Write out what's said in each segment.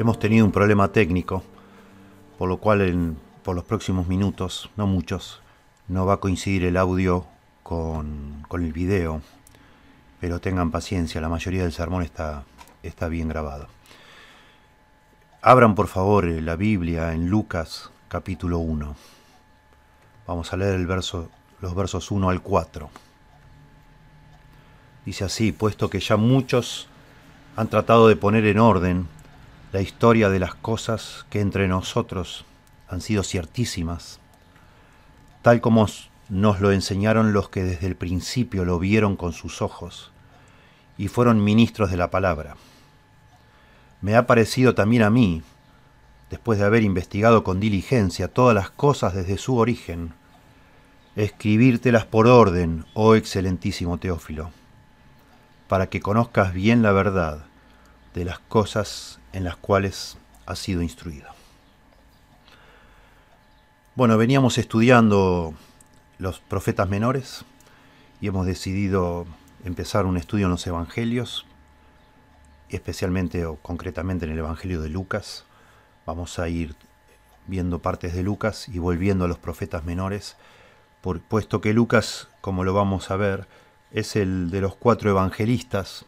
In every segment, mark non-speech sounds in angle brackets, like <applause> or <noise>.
Hemos tenido un problema técnico, por lo cual por los próximos minutos, no muchos, no va a coincidir el audio con, el video, pero tengan paciencia, la mayoría del sermón está, está bien grabado. Abran por favor la Biblia en Lucas capítulo 1. Vamos a leer el verso, los versos 1 al 4. Dice así, puesto que ya muchos han tratado de poner en orden la historia de las cosas que entre nosotros han sido ciertísimas, tal como nos lo enseñaron los que desde el principio lo vieron con sus ojos y fueron ministros de la palabra. Me ha parecido también a mí, después de haber investigado con diligencia todas las cosas desde su origen, escribírtelas por orden, oh excelentísimo Teófilo, para que conozcas bien la verdad de las cosas en las cuales ha sido instruido. Bueno, veníamos estudiando los profetas menores y hemos decidido empezar un estudio en los evangelios, especialmente o concretamente en el Evangelio de Lucas. Vamos a ir viendo partes de Lucas y volviendo a los profetas menores, puesto que Lucas, como lo vamos a ver, es el de los cuatro evangelistas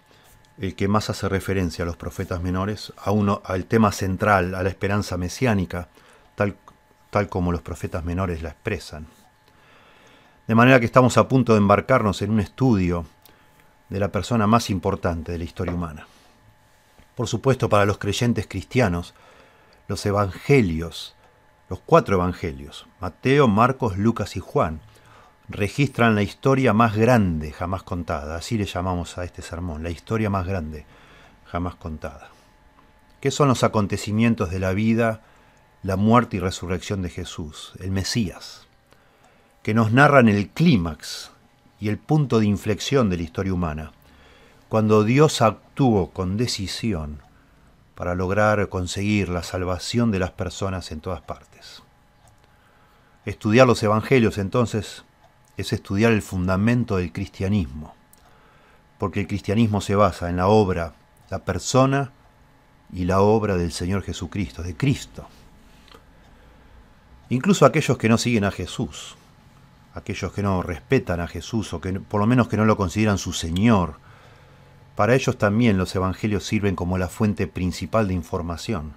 el que más hace referencia a los profetas menores, a uno, al tema central, a la esperanza mesiánica, tal, tal como los profetas menores la expresan. De manera que estamos a punto de embarcarnos en un estudio de la persona más importante de la historia humana. Por supuesto, para los creyentes cristianos, los evangelios, los cuatro evangelios, Mateo, Marcos, Lucas y Juan, registran la historia más grande jamás contada, así le llamamos a este sermón, la historia más grande jamás contada. ¿Qué son los acontecimientos de la vida, la muerte y resurrección de Jesús, el Mesías? Que nos narran el clímax y el punto de inflexión de la historia humana, cuando Dios actuó con decisión para lograr conseguir la salvación de las personas en todas partes. Estudiar los evangelios entonces es estudiar el fundamento del cristianismo, porque el cristianismo se basa en la obra, la persona y la obra del Señor Jesucristo, de Cristo. Incluso aquellos que no siguen a Jesús, aquellos que no respetan a Jesús o que por lo menos que no lo consideran su Señor, para ellos también los evangelios sirven como la fuente principal de información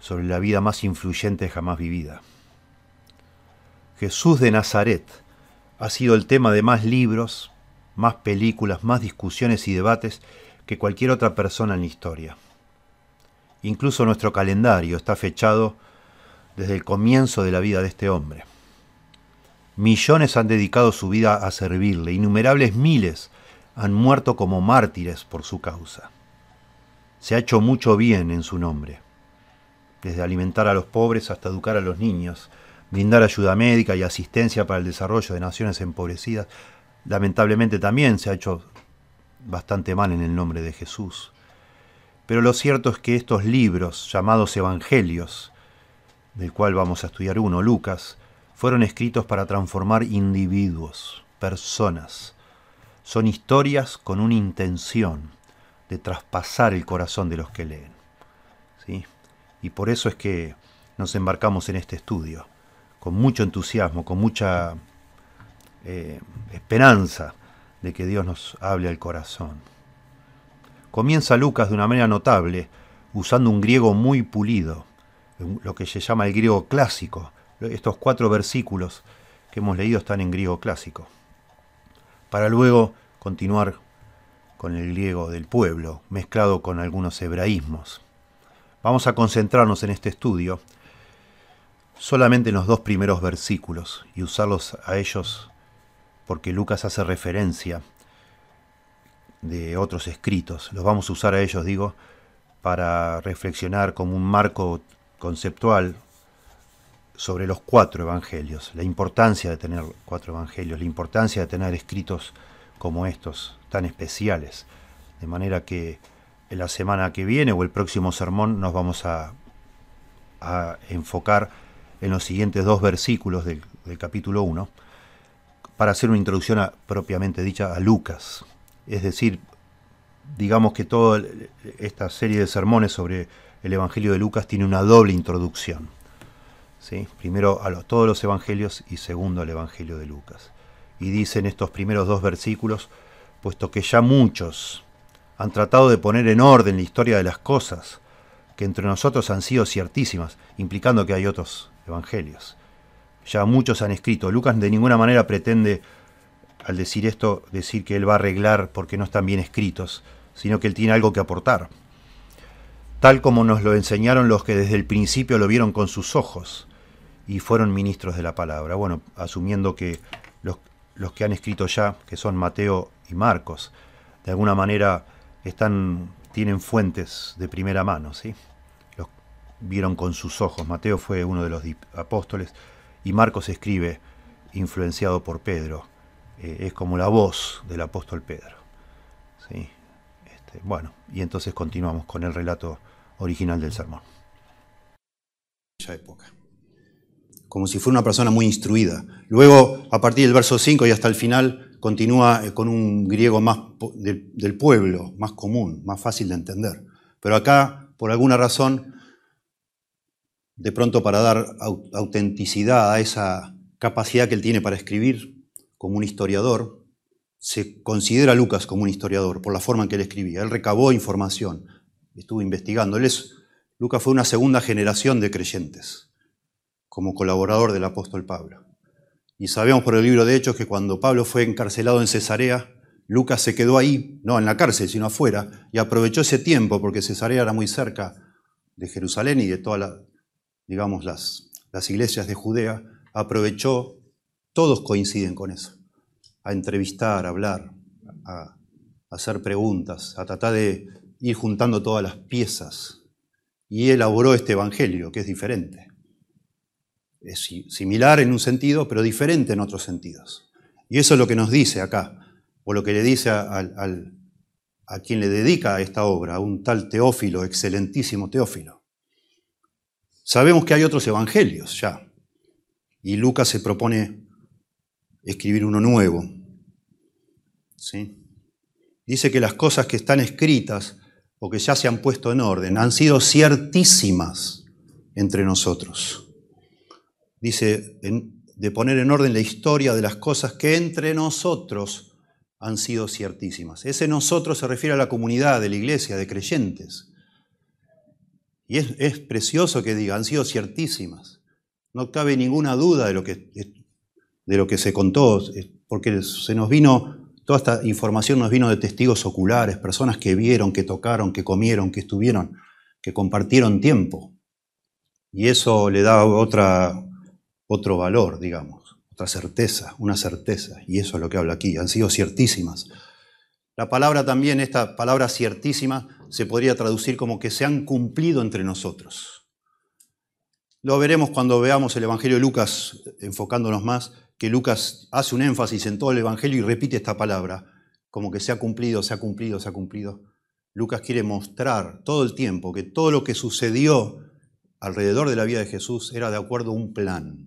sobre la vida más influyente jamás vivida. Jesús de Nazaret ha sido el tema de más libros, más películas, más discusiones y debates que cualquier otra persona en la historia. Incluso nuestro calendario está fechado desde el comienzo de la vida de este hombre. Millones han dedicado su vida a servirle, innumerables miles han muerto como mártires por su causa. Se ha hecho mucho bien en su nombre, desde alimentar a los pobres hasta educar a los niños, brindar ayuda médica y asistencia para el desarrollo de naciones empobrecidas, lamentablemente también se ha hecho bastante mal en el nombre de Jesús. Pero lo cierto es que estos libros, llamados Evangelios, del cual vamos a estudiar uno, Lucas, fueron escritos para transformar individuos, personas. Son historias con una intención de traspasar el corazón de los que leen. ¿sí? Y por eso es que nos embarcamos en este estudio con mucho entusiasmo, con mucha eh, esperanza de que Dios nos hable al corazón. Comienza Lucas de una manera notable, usando un griego muy pulido, lo que se llama el griego clásico. Estos cuatro versículos que hemos leído están en griego clásico. Para luego continuar con el griego del pueblo, mezclado con algunos hebraísmos. Vamos a concentrarnos en este estudio solamente en los dos primeros versículos y usarlos a ellos porque Lucas hace referencia de otros escritos. Los vamos a usar a ellos, digo, para reflexionar como un marco conceptual sobre los cuatro evangelios, la importancia de tener cuatro evangelios, la importancia de tener escritos como estos, tan especiales. De manera que en la semana que viene o el próximo sermón nos vamos a, a enfocar en los siguientes dos versículos del, capítulo 1 para hacer una introducción propiamente dicha a Lucas. Es decir, digamos que toda esta serie de sermones sobre el Evangelio de Lucas tiene una doble introducción. ¿sí? Primero a todos los Evangelios y segundo al Evangelio de Lucas. Y dice en estos primeros dos versículos, puesto que ya muchos han tratado de poner en orden la historia de las cosas, que entre nosotros han sido ciertísimas, implicando que hay otros evangelios. Ya muchos han escrito. Lucas de ninguna manera pretende, al decir esto, decir que él va a arreglar porque no están bien escritos, sino que él tiene algo que aportar. Tal como nos lo enseñaron los que desde el principio lo vieron con sus ojos y fueron ministros de la palabra. Bueno, asumiendo que los, que han escrito ya, que son Mateo y Marcos, de alguna manera están, tienen fuentes de primera mano, ¿sí? Vieron con sus ojos. Mateo fue uno de los apóstoles y Marcos escribe influenciado por Pedro. Eh, es como la voz del apóstol Pedro. ¿sí? Este, bueno, y entonces continuamos con el relato original del sermón. época. Como si fuera una persona muy instruida. Luego, a partir del verso 5 y hasta el final, continúa eh, con un griego más del pueblo, más común, más fácil de entender. Pero acá, por alguna razón, de pronto para dar autenticidad a esa capacidad que él tiene para escribir como un historiador, se considera a Lucas como un historiador por la forma en que él escribía. Él recabó información, estuvo investigando. Lucas fue una segunda generación de creyentes como colaborador del apóstol Pablo. Y sabemos por el libro de Hechos que cuando Pablo fue encarcelado en Cesarea, Lucas se quedó ahí, no en la cárcel, sino afuera, y aprovechó ese tiempo, porque Cesarea era muy cerca de Jerusalén y de todas las, digamos, las, las iglesias de Judea, aprovechó, todos coinciden con eso, a entrevistar, a hablar, a, a hacer preguntas, a tratar de ir juntando todas las piezas. Y elaboró este evangelio, que es diferente es similar en un sentido, pero diferente en otros sentidos. Y eso es lo que nos dice acá, o lo que le dice a, a quien le dedica esta obra, a un tal Teófilo, excelentísimo Teófilo. Sabemos que hay otros evangelios ya, y Lucas se propone escribir uno nuevo. ¿Sí? Dice que las cosas que están escritas o que ya se han puesto en orden han sido ciertísimas entre nosotros dice, de poner en orden la historia de las cosas que entre nosotros han sido ciertísimas. Ese nosotros se refiere a la comunidad de la iglesia, de creyentes. Y es, precioso que diga, han sido ciertísimas. No cabe ninguna duda de lo que, de lo que se contó, porque se nos vino, toda esta información nos vino de testigos oculares, personas que vieron, que tocaron, que comieron, que estuvieron, que compartieron tiempo. Y eso le da otra, otro valor, digamos, otra certeza, una certeza. Y eso es lo que habla aquí, han sido ciertísimas. La palabra también, esta palabra ciertísima, se podría traducir como que se han cumplido entre nosotros. Lo veremos cuando veamos el Evangelio de Lucas, enfocándonos más, que Lucas hace un énfasis en todo el Evangelio y repite esta palabra, como que se ha cumplido, se ha cumplido, se ha cumplido. Lucas quiere mostrar todo el tiempo que todo lo que sucedió alrededor de la vida de Jesús era de acuerdo a un plan.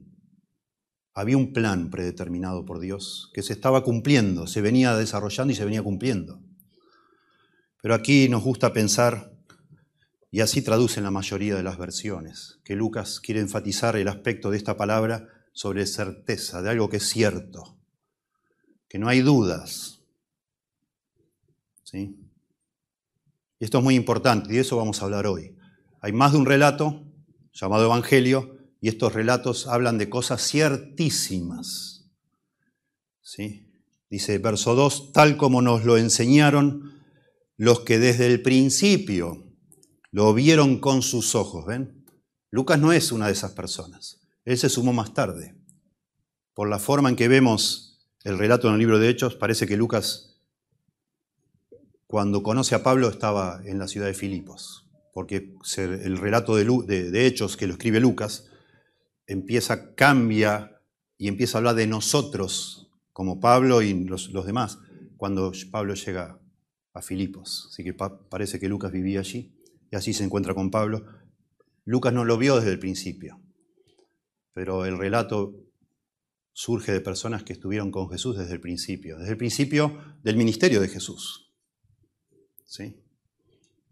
Había un plan predeterminado por Dios que se estaba cumpliendo, se venía desarrollando y se venía cumpliendo. Pero aquí nos gusta pensar, y así traducen la mayoría de las versiones, que Lucas quiere enfatizar el aspecto de esta palabra sobre certeza, de algo que es cierto, que no hay dudas. ¿Sí? Y esto es muy importante, y de eso vamos a hablar hoy. Hay más de un relato llamado Evangelio, y estos relatos hablan de cosas ciertísimas. ¿Sí? Dice verso 2, tal como nos lo enseñaron los que desde el principio lo vieron con sus ojos. ¿Ven? Lucas no es una de esas personas. Él se sumó más tarde. Por la forma en que vemos el relato en el libro de Hechos, parece que Lucas, cuando conoce a Pablo, estaba en la ciudad de Filipos. Porque el relato de, de Hechos que lo escribe Lucas empieza, cambia y empieza a hablar de nosotros, como Pablo y los, demás, cuando Pablo llega a Filipos. Así que parece que Lucas vivía allí y así se encuentra con Pablo. Lucas no lo vio desde el principio, pero el relato surge de personas que estuvieron con Jesús desde el principio, desde el principio del ministerio de Jesús. ¿Sí?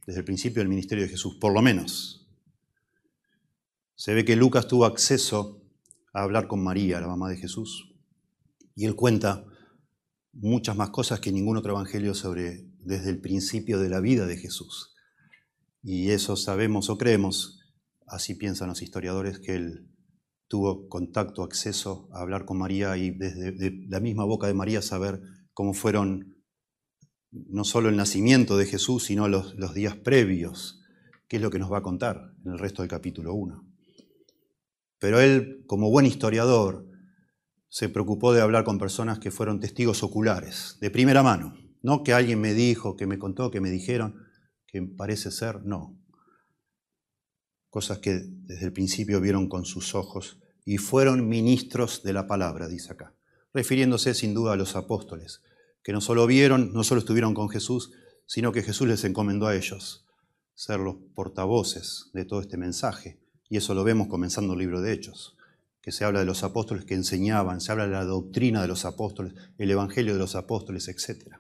desde el principio del ministerio de Jesús, por lo menos. Se ve que Lucas tuvo acceso a hablar con María, la mamá de Jesús, y él cuenta muchas más cosas que ningún otro evangelio sobre desde el principio de la vida de Jesús. Y eso sabemos o creemos, así piensan los historiadores, que él tuvo contacto, acceso a hablar con María y desde la misma boca de María saber cómo fueron no solo el nacimiento de Jesús, sino los, días previos, que es lo que nos va a contar en el resto del capítulo 1. Pero él, como buen historiador, se preocupó de hablar con personas que fueron testigos oculares, de primera mano. No que alguien me dijo, que me contó, que me dijeron, que parece ser, no. Cosas que desde el principio vieron con sus ojos y fueron ministros de la palabra, dice acá, refiriéndose sin duda a los apóstoles, que no solo vieron, no solo estuvieron con Jesús, sino que Jesús les encomendó a ellos ser los portavoces de todo este mensaje. Y eso lo vemos comenzando el libro de Hechos, que se habla de los apóstoles que enseñaban, se habla de la doctrina de los apóstoles, el evangelio de los apóstoles, etc.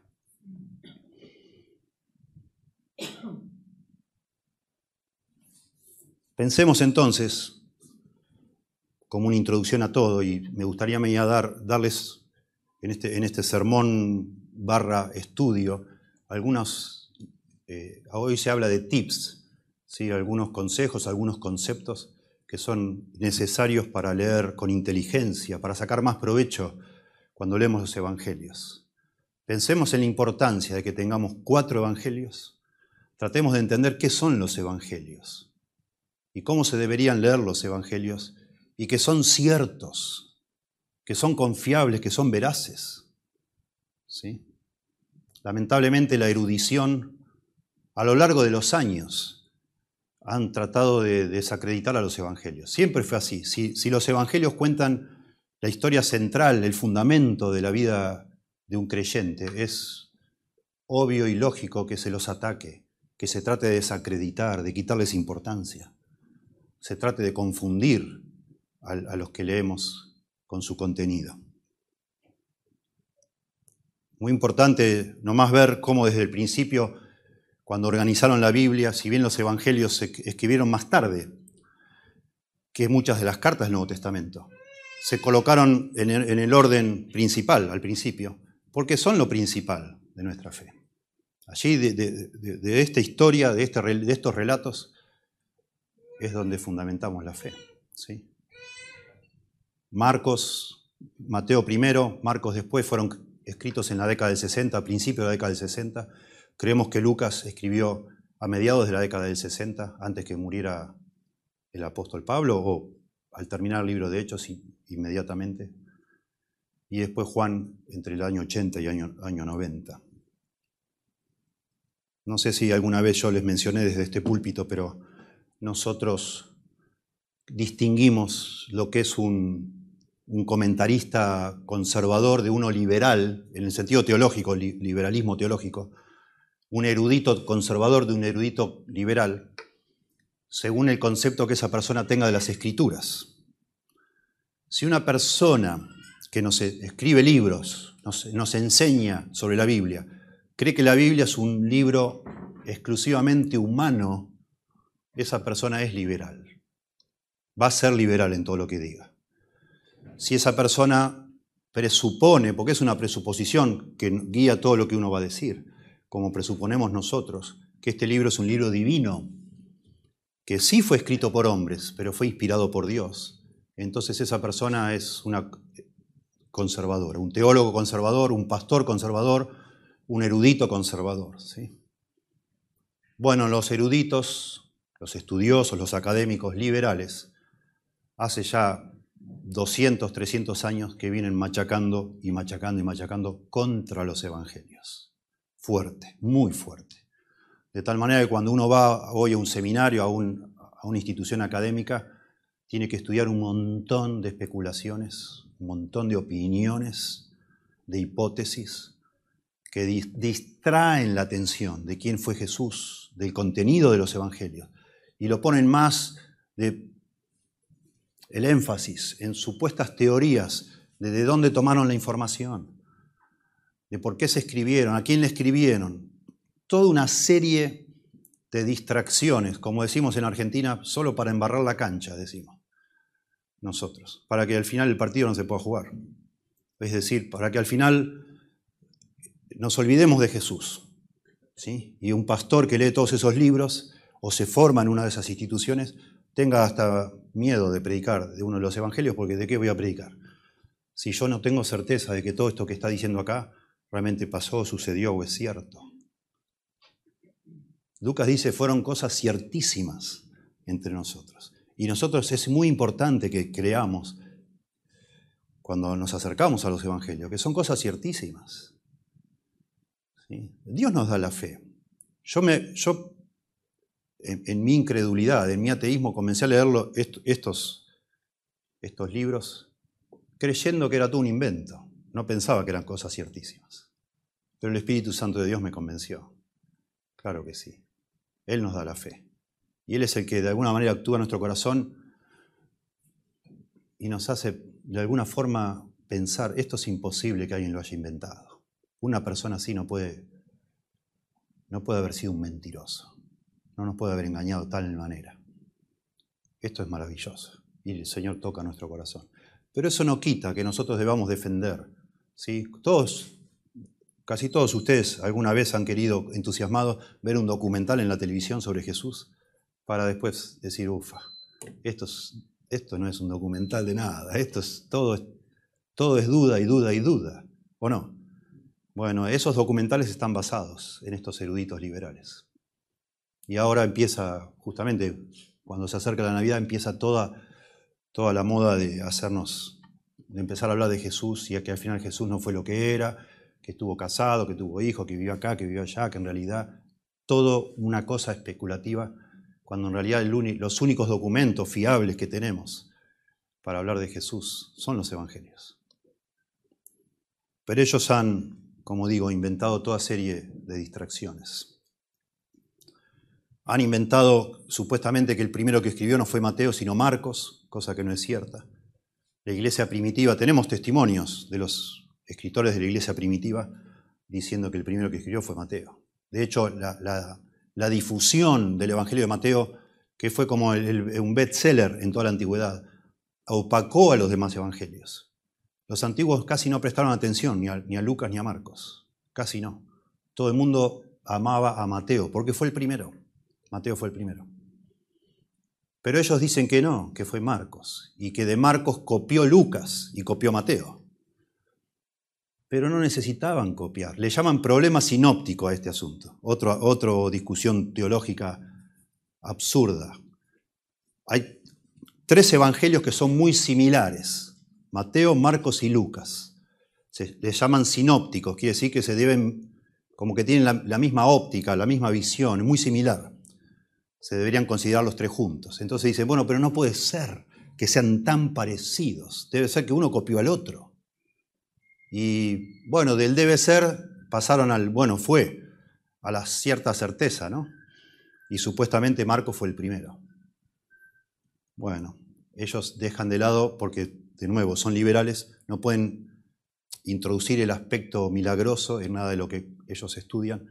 Pensemos entonces, como una introducción a todo, y me gustaría dar, darles en este, en este sermón barra estudio algunos, eh, hoy se habla de tips, ¿sí? algunos consejos, algunos conceptos que son necesarios para leer con inteligencia, para sacar más provecho cuando leemos los evangelios. Pensemos en la importancia de que tengamos cuatro evangelios. Tratemos de entender qué son los evangelios y cómo se deberían leer los evangelios y que son ciertos, que son confiables, que son veraces. ¿Sí? Lamentablemente la erudición a lo largo de los años han tratado de desacreditar a los evangelios. Siempre fue así. Si, los evangelios cuentan la historia central, el fundamento de la vida de un creyente, es obvio y lógico que se los ataque, que se trate de desacreditar, de quitarles importancia, se trate de confundir a, a los que leemos con su contenido. Muy importante nomás ver cómo desde el principio, cuando organizaron la Biblia, si bien los evangelios se escribieron más tarde que muchas de las cartas del Nuevo Testamento, se colocaron en el, orden principal al principio, porque son lo principal de nuestra fe. Allí, de, esta historia, de, este, de estos relatos, es donde fundamentamos la fe. Marcos, Mateo primero, Marcos después fueron escritos en la década del 60, a principios de la década del 60. Creemos que Lucas escribió a mediados de la década del 60, antes que muriera el apóstol Pablo, o al terminar el libro de Hechos inmediatamente. Y después Juan entre el año 80 y el año, año 90. No sé si alguna vez yo les mencioné desde este púlpito, pero nosotros distinguimos lo que es un comentarista conservador de uno liberal, en el sentido teológico, liberalismo teológico, un erudito conservador de un erudito liberal, según el concepto que esa persona tenga de las escrituras. Si una persona que nos escribe libros, nos, enseña sobre la Biblia, cree que la Biblia es un libro exclusivamente humano, esa persona es liberal. Va a ser liberal en todo lo que diga si esa persona presupone, porque es una presuposición que guía todo lo que uno va a decir, como presuponemos nosotros, que este libro es un libro divino, que sí fue escrito por hombres, pero fue inspirado por Dios. Entonces esa persona es una conservadora, un teólogo conservador, un pastor conservador, un erudito conservador. ¿sí? Bueno, los eruditos, los estudiosos, los académicos liberales, hace ya 200, 300 años que vienen machacando y machacando y machacando contra los evangelios. Fuerte, muy fuerte. De tal manera que cuando uno va hoy a un seminario, a, a una institución académica, tiene que estudiar un montón de especulaciones, un montón de opiniones, de hipótesis, que distraen la atención de quién fue Jesús, del contenido de los evangelios, y lo ponen más el énfasis en supuestas teorías de de dónde tomaron la información, de por qué se escribieron, a quién le escribieron, toda una serie de distracciones, como decimos en Argentina, solo para embarrar la cancha, decimos nosotros, para que al final el partido no se pueda jugar. Es decir, para que al final nos olvidemos de Jesús. ¿sí? Y un pastor que lee todos esos libros o se forma en una de esas instituciones tenga hasta miedo de predicar de uno de los evangelios, porque ¿de qué voy a predicar? Si yo no tengo certeza de que todo esto que está diciendo acá realmente pasó, sucedió o es cierto. Lucas dice, fueron cosas ciertísimas entre nosotros. Y nosotros es muy importante que creamos cuando nos acercamos a los evangelios, que son cosas ciertísimas. Dios nos da la fe. Yo, me, yo en, mi incredulidad, en mi ateísmo, comencé a leer estos, estos libros creyendo que era todo un invento. No pensaba que eran cosas ciertísimas. Pero el Espíritu Santo de Dios me convenció. Claro que sí. Él nos da la fe. Y Él es el que de alguna manera actúa en nuestro corazón y nos hace de alguna forma pensar, esto es imposible que alguien lo haya inventado. Una persona así no puede, no puede haber sido un mentiroso. No nos puede haber engañado de tal manera. Esto es maravilloso. Y el Señor toca nuestro corazón. Pero eso no quita que nosotros debamos defender. ¿Sí? Todos, casi todos ustedes alguna vez han querido, entusiasmados, ver un documental en la televisión sobre Jesús para después decir, ufa, esto, no es un documental de nada, esto es todo, todo es duda y duda y duda, ¿o no? Bueno, esos documentales están basados en estos eruditos liberales. Y ahora empieza, justamente, cuando se acerca la Navidad, empieza toda, toda la moda de hacernos, de empezar a hablar de Jesús y que al final Jesús no fue lo que era, que estuvo casado, que tuvo hijos, que vivió acá, que vivió allá, que en realidad todo una cosa especulativa cuando en realidad los únicos documentos fiables que tenemos para hablar de Jesús son los evangelios. Pero ellos han, como digo, inventado toda serie de distracciones. Han inventado supuestamente que el primero que escribió no fue Mateo, sino Marcos, cosa que no es cierta. La iglesia primitiva, tenemos testimonios de los escritores de la iglesia primitiva diciendo que el primero que escribió fue Mateo. De hecho, la, difusión del Evangelio de Mateo, que fue como un bestseller en toda la antigüedad, opacó a los demás evangelios. Los antiguos casi no prestaron atención ni a, ni a Lucas ni a Marcos, casi no. Todo el mundo amaba a Mateo, porque fue el primero. Mateo fue el primero. Pero ellos dicen que no, que fue Marcos, y que de Marcos copió Lucas y copió Mateo pero no necesitaban copiar. Le llaman problema sinóptico a este asunto. Otra discusión teológica absurda. Hay tres evangelios que son muy similares, Mateo, Marcos y Lucas. Se les llaman sinópticos, quiere decir que se deben, como que tienen la, la misma óptica, la misma visión, muy similar. Se deberían considerar los tres juntos. Entonces dicen, bueno, pero no puede ser que sean tan parecidos. Debe ser que uno copió al otro. Y bueno, del debe ser pasaron al bueno fue, a la cierta certeza, ¿no? Y supuestamente Marco fue el primero. Bueno, ellos dejan de lado, porque de nuevo son liberales, no pueden introducir el aspecto milagroso en nada de lo que ellos estudian,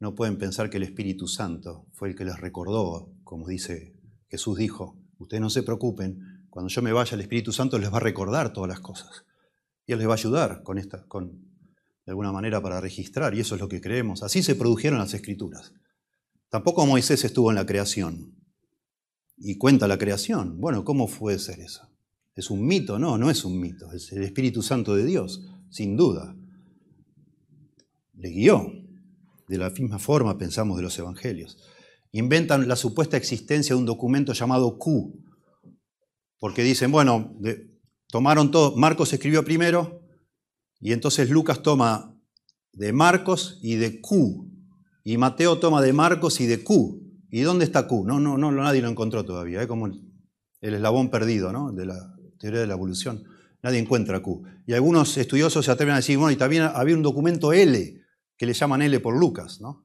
no pueden pensar que el Espíritu Santo fue el que les recordó, como dice Jesús dijo, ustedes no se preocupen, cuando yo me vaya el Espíritu Santo les va a recordar todas las cosas. Y Él les va a ayudar con esta, con, de alguna manera para registrar, y eso es lo que creemos. Así se produjeron las escrituras. Tampoco Moisés estuvo en la creación y cuenta la creación. Bueno, ¿cómo puede ser eso? ¿Es un mito? No, no es un mito. Es el Espíritu Santo de Dios, sin duda. Le guió. De la misma forma pensamos de los evangelios. Inventan la supuesta existencia de un documento llamado Q, porque dicen, bueno, Tomaron todo, Marcos escribió primero y entonces Lucas toma de Marcos y de Q. Y Mateo toma de Marcos y de Q. ¿Y dónde está Q? No, no, no nadie lo encontró todavía, es como el, eslabón perdido de la teoría de la evolución. Nadie encuentra Q. Y algunos estudiosos se atreven a decir, bueno, y también había un documento L, que le llaman L por Lucas, ¿no?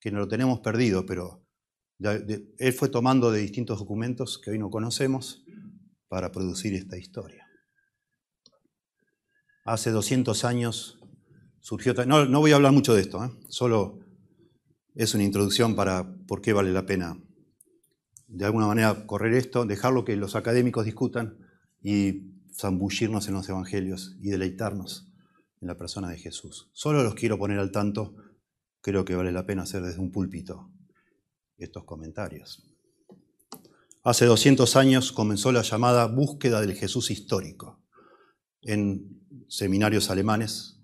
que no lo tenemos perdido, pero él fue tomando de distintos documentos que hoy no conocemos para producir esta historia hace 200 años surgió... No, no voy a hablar mucho de esto, ¿eh? solo es una introducción para por qué vale la pena de alguna manera correr esto, dejarlo que los académicos discutan y zambullirnos en los evangelios y deleitarnos en la persona de Jesús. Solo los quiero poner al tanto, creo que vale la pena hacer desde un púlpito estos comentarios. Hace 200 años comenzó la llamada búsqueda del Jesús histórico en seminarios alemanes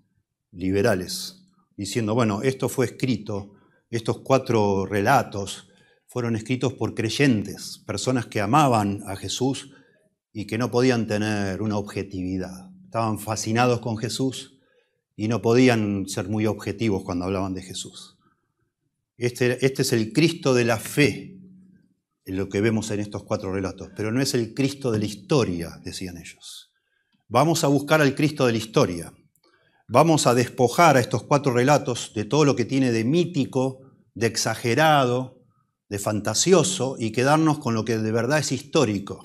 liberales, diciendo, bueno, esto fue escrito, estos cuatro relatos fueron escritos por creyentes, personas que amaban a Jesús y que no podían tener una objetividad. Estaban fascinados con Jesús y no podían ser muy objetivos cuando hablaban de Jesús. Este, este es el Cristo de la fe, lo que vemos en estos cuatro relatos, pero no es el Cristo de la historia, decían ellos. Vamos a buscar al Cristo de la historia. Vamos a despojar a estos cuatro relatos de todo lo que tiene de mítico, de exagerado, de fantasioso y quedarnos con lo que de verdad es histórico.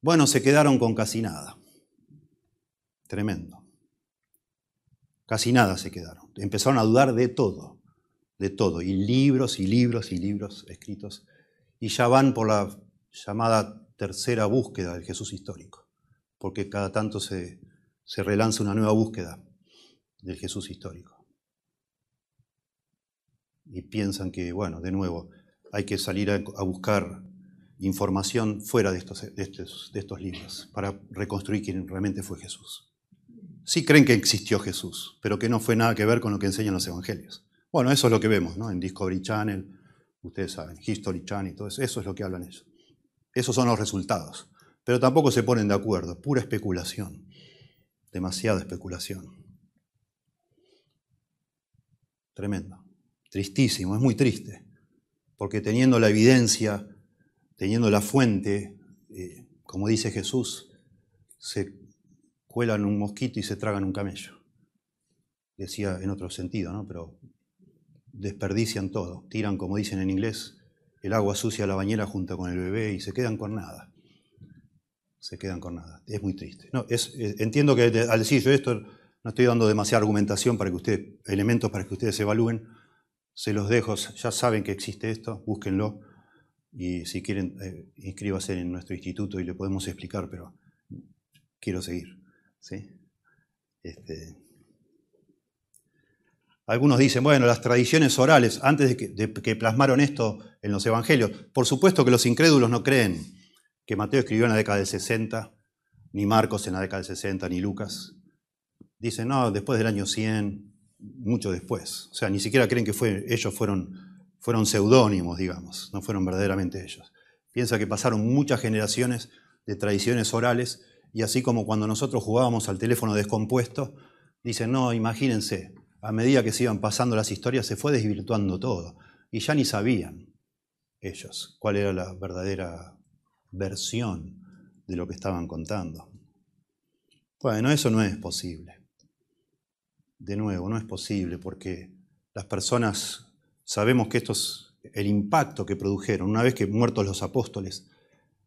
Bueno, se quedaron con casi nada. Tremendo. Casi nada se quedaron. Empezaron a dudar de todo, de todo. Y libros y libros y libros escritos y ya van por la llamada tercera búsqueda del Jesús histórico, porque cada tanto se, relanza una nueva búsqueda del Jesús histórico. Y piensan que, bueno, de nuevo, hay que salir a, buscar información fuera de estos, de, estos, de estos libros para reconstruir quién realmente fue Jesús. Sí creen que existió Jesús, pero que no fue nada que ver con lo que enseñan los evangelios. Bueno, eso es lo que vemos ¿no? en Discovery Channel, Ustedes saben, History Channel y todo eso, eso es lo que hablan ellos. Esos son los resultados. Pero tampoco se ponen de acuerdo, pura especulación, demasiada especulación. Tremendo, tristísimo, es muy triste, porque teniendo la evidencia, teniendo la fuente, eh, como dice Jesús, se cuelan un mosquito y se tragan un camello. Decía en otro sentido, ¿no? Pero desperdician todo, tiran, como dicen en inglés, el agua sucia a la bañera junto con el bebé y se quedan con nada. Se quedan con nada. Es muy triste. No, eh, entiendo que al decir yo esto no estoy dando demasiada argumentación para que ustedes, elementos para que ustedes evalúen. Se los dejo, ya saben que existe esto, búsquenlo y si quieren eh, en nuestro instituto y le podemos explicar, pero quiero seguir. ¿Sí? Este, algunos dicen, bueno, las tradiciones orales, antes de que, plasmaron esto en los evangelios, por supuesto que los incrédulos no creen que Mateo escribió en la década del 60, ni Marcos en la década del 60, ni Lucas. Dicen, no, después del año 100, mucho después. O sea, ni siquiera creen que ellos fueron, fueron seudónimos, digamos, no fueron verdaderamente ellos. Piensa que pasaron muchas generaciones de tradiciones orales y así como cuando nosotros jugábamos al teléfono descompuesto, dicen, no, imagínense, a medida que se iban pasando las historias, se fue desvirtuando todo. Y ya ni sabían ellos cuál era la verdadera versión de lo que estaban contando. Bueno, eso no es posible. De nuevo, no es posible porque las personas sabemos que esto es el impacto que produjeron. Una vez que muertos los apóstoles,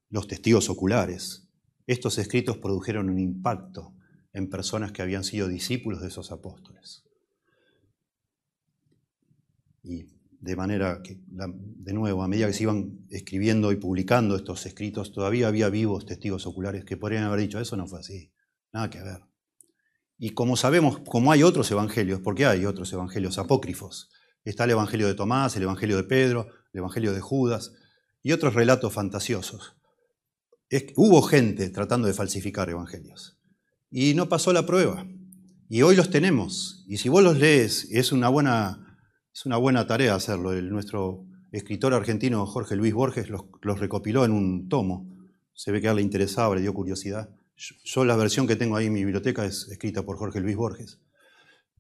los testigos oculares, estos escritos produjeron un impacto en personas que habían sido discípulos de esos apóstoles. Y de manera que, de nuevo, a medida que se iban escribiendo y publicando estos escritos, todavía había vivos testigos oculares que podrían haber dicho, eso no fue así, nada que ver. Y como sabemos, como hay otros evangelios, porque hay otros evangelios apócrifos, está el evangelio de Tomás, el evangelio de Pedro, el evangelio de Judas y otros relatos fantasiosos. Hubo gente tratando de falsificar evangelios y no pasó la prueba. Y hoy los tenemos. Y si vos los lees, es una buena es una buena tarea hacerlo. El, nuestro escritor argentino Jorge Luis Borges los, recopiló en un tomo. Se ve que a él le interesaba, le dio curiosidad. Yo, la versión que tengo ahí en mi biblioteca es escrita por Jorge Luis Borges.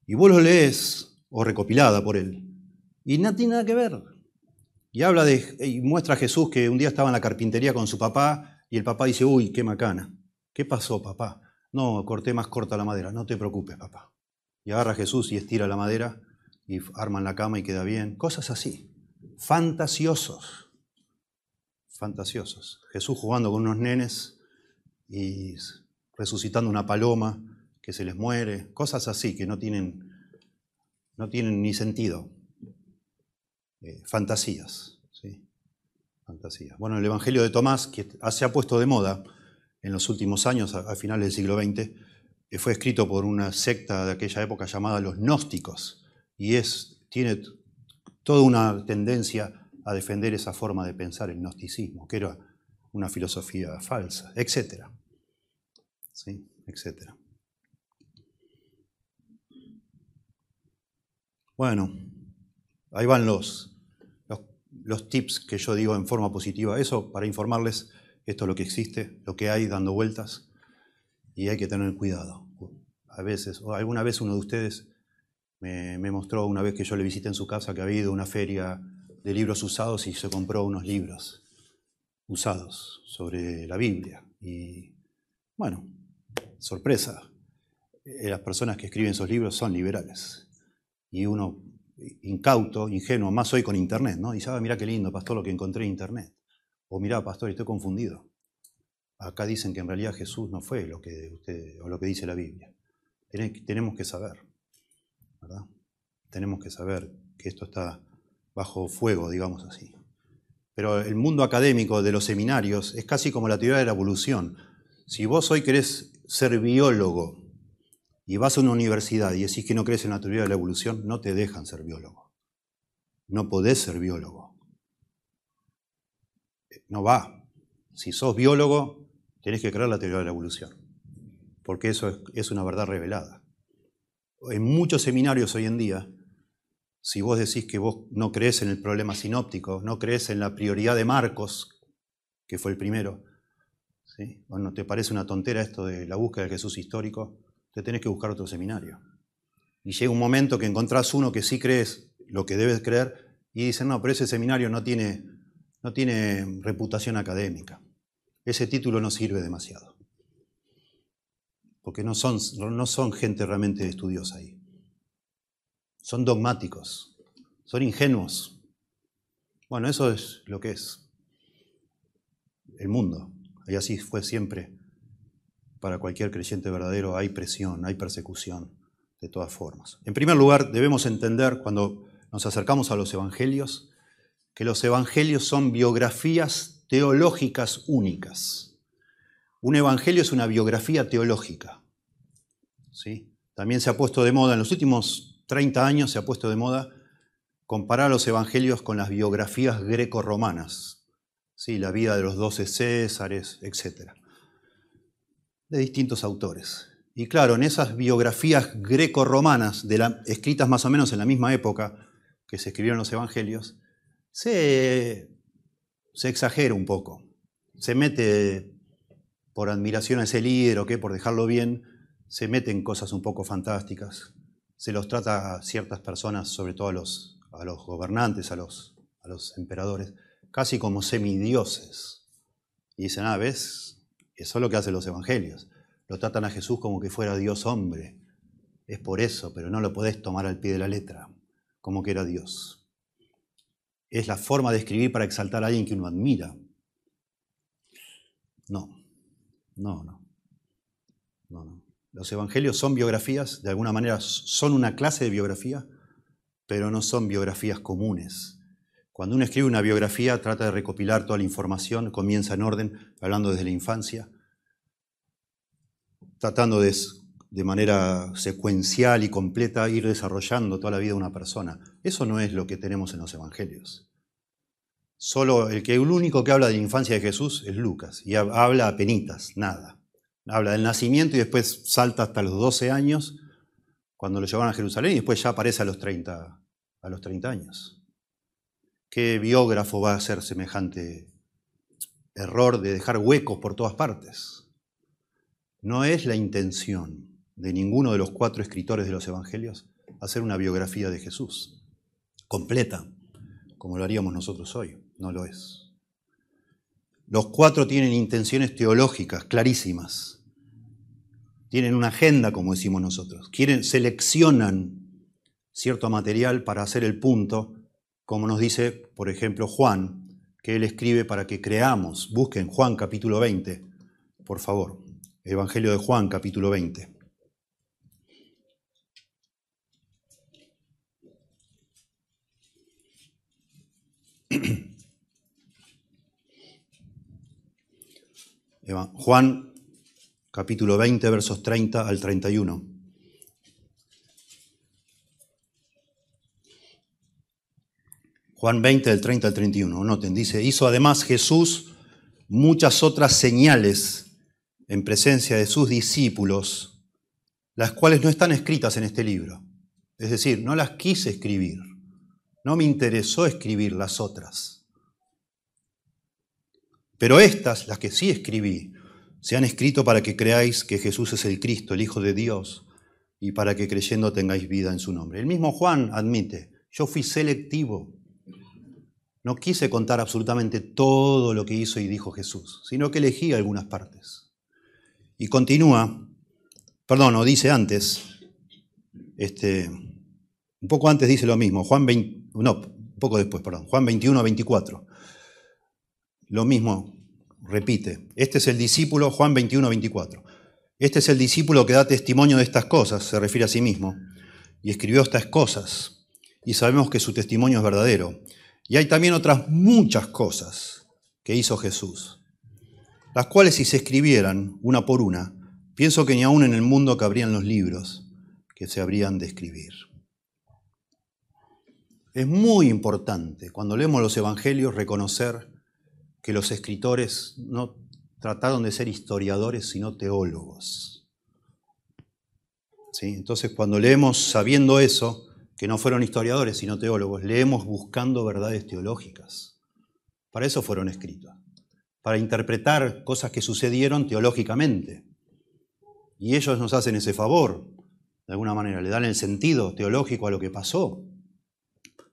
Y vos lo lees, o recopilada por él, y no tiene nada que ver. Y habla de, y muestra a Jesús que un día estaba en la carpintería con su papá, y el papá dice, uy, qué macana. ¿Qué pasó, papá? No, corté más corta la madera. No te preocupes, papá. Y agarra a Jesús y estira la madera y arman la cama y queda bien. Cosas así. Fantasiosos. Fantasiosos. Jesús jugando con unos nenes y resucitando una paloma que se les muere. Cosas así que no tienen, no tienen ni sentido. eh, fantasías. Bueno, el Evangelio de Tomás, que se ha puesto de moda en los últimos años, a, finales del siglo XX, eh, fue escrito por una secta de aquella época llamada los gnósticos, y es, tiene toda una tendencia a defender esa forma de pensar el gnosticismo, que era una filosofía falsa, etc. ¿Sí? Etcétera. Bueno, ahí van los, los, tips que yo digo en forma positiva. Eso para informarles, esto es lo que existe, lo que hay dando vueltas, y hay que tener cuidado. A veces, o alguna vez uno de ustedes me, mostró una vez que yo le visité en su casa que había ido a una feria de libros usados y se compró unos libros usados sobre la Biblia. Y bueno, sorpresa, eh, las personas que escriben esos libros son liberales y uno incauto, ingenuo, más hoy con Internet, ¿no? Dice, ah, mira qué lindo, pastor, lo que encontré en Internet. O mira, pastor, estoy confundido. Acá dicen que en realidad Jesús no fue lo que, usted, o lo que dice la Biblia. Tenemos que saber, ¿verdad? Tenemos que saber que esto está bajo fuego, digamos así. Pero el mundo académico de los seminarios es casi como la teoría de la evolución. Si vos hoy querés ser biólogo y vas a una universidad y decís que no crees en la teoría de la evolución, no te dejan ser biólogo. No podés ser biólogo. No va. Si sos biólogo, tenés que creer la teoría de la evolución, porque eso es, una verdad revelada. En muchos seminarios hoy en día, si vos decís que vos no crees en el problema sinóptico, no crees en la prioridad de Marcos, que fue el primero, ¿sí? no te parece una tontera esto de la búsqueda de Jesús histórico, te tenés que buscar otro seminario. Y llega un momento que encontrás uno que sí crees lo que debes creer y dicen, no, pero ese seminario no tiene, no tiene reputación académica. Ese título no sirve demasiado. Porque no son, no son gente realmente estudiosa ahí. Son dogmáticos, son ingenuos. Bueno, eso es lo que es el mundo. Y así fue siempre para cualquier creyente verdadero hay presión, hay persecución, de todas formas. En primer lugar, debemos entender cuando nos acercamos a los evangelios, que los evangelios son biografías teológicas únicas. Un evangelio es una biografía teológica. ¿sí? También se ha puesto de moda, en los últimos 30 años se ha puesto de moda comparar los evangelios con las biografías greco-romanas, ¿sí? la vida de los doce Césares, etc de distintos autores. Y claro, en esas biografías greco-romanas, escritas más o menos en la misma época que se escribieron los evangelios, se, exagera un poco. Se mete por admiración a ese líder o qué, por dejarlo bien, se meten cosas un poco fantásticas. Se los trata a ciertas personas, sobre todo a los, a los gobernantes, a los, a los emperadores, casi como semidioses. Y dicen, ah, ¿ves? Eso es lo que hacen los evangelios. Lo tratan a Jesús como que fuera Dios hombre. Es por eso, pero no lo podés tomar al pie de la letra, como que era Dios. Es la forma de escribir para exaltar a alguien que uno admira. No, no, no. No, no. Los evangelios son biografías, de alguna manera son una clase de biografía, pero no son biografías comunes. Cuando uno escribe una biografía, trata de recopilar toda la información, comienza en orden, hablando desde la infancia, tratando de, manera secuencial y completa ir desarrollando toda la vida de una persona. Eso no es lo que tenemos en los evangelios. Solo el que el único que habla de la infancia de Jesús es Lucas y habla a penitas, nada. Habla del nacimiento y después salta hasta los 12 años cuando lo llevaron a Jerusalén y después ya aparece a los 30, a los 30 años. ¿Qué biógrafo va a hacer semejante error de dejar huecos por todas partes? No es la intención de ninguno de los cuatro escritores de los Evangelios hacer una biografía de Jesús, completa, como lo haríamos nosotros hoy. No lo es. Los cuatro tienen intenciones teológicas clarísimas. Tienen una agenda, como decimos nosotros. Quieren, seleccionan cierto material para hacer el punto como nos dice, por ejemplo, Juan, que él escribe para que creamos. Busquen Juan capítulo 20, por favor. Evangelio de Juan capítulo 20. <clears throat> Juan capítulo 20, versos 30 al 31. Juan 20, del 30 al 31. Noten, dice, hizo además Jesús muchas otras señales en presencia de sus discípulos, las cuales no están escritas en este libro. Es decir, no las quise escribir. No me interesó escribir las otras. Pero estas, las que sí escribí, se han escrito para que creáis que Jesús es el Cristo, el Hijo de Dios, y para que creyendo tengáis vida en su nombre. El mismo Juan admite, yo fui selectivo. No quise contar absolutamente todo lo que hizo y dijo Jesús, sino que elegí algunas partes. Y continúa, perdón, o dice antes, este, un poco antes dice lo mismo, Juan 20, no, un poco después, perdón, Juan 21, 24. Lo mismo repite. Este es el discípulo, Juan 21, 24. Este es el discípulo que da testimonio de estas cosas, se refiere a sí mismo, y escribió estas cosas, y sabemos que su testimonio es verdadero. Y hay también otras muchas cosas que hizo Jesús, las cuales si se escribieran una por una, pienso que ni aún en el mundo cabrían los libros que se habrían de escribir. Es muy importante cuando leemos los evangelios reconocer que los escritores no trataron de ser historiadores, sino teólogos. ¿Sí? Entonces, cuando leemos sabiendo eso, que no fueron historiadores, sino teólogos, leemos buscando verdades teológicas. Para eso fueron escritos, para interpretar cosas que sucedieron teológicamente. Y ellos nos hacen ese favor, de alguna manera, le dan el sentido teológico a lo que pasó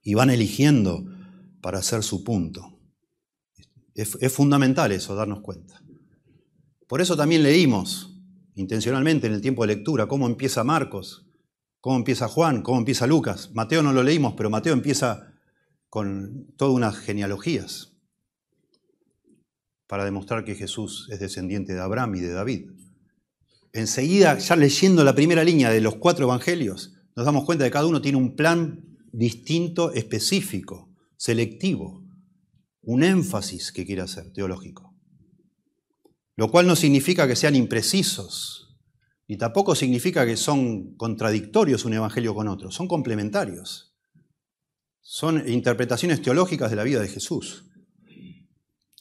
y van eligiendo para hacer su punto. Es, fundamental eso, darnos cuenta. Por eso también leímos intencionalmente en el tiempo de lectura cómo empieza Marcos, cómo empieza Juan, cómo empieza Lucas. Mateo no lo leímos, pero Mateo empieza con todas unas genealogías para demostrar que Jesús es descendiente de Abraham y de David. Enseguida, ya leyendo la primera línea de los cuatro evangelios, nos damos cuenta de que cada uno tiene un plan distinto, específico, selectivo, un énfasis que quiere hacer, teológico. Lo cual no significa que sean imprecisos, y tampoco significa que son contradictorios un evangelio con otro, son complementarios. Son interpretaciones teológicas de la vida de Jesús.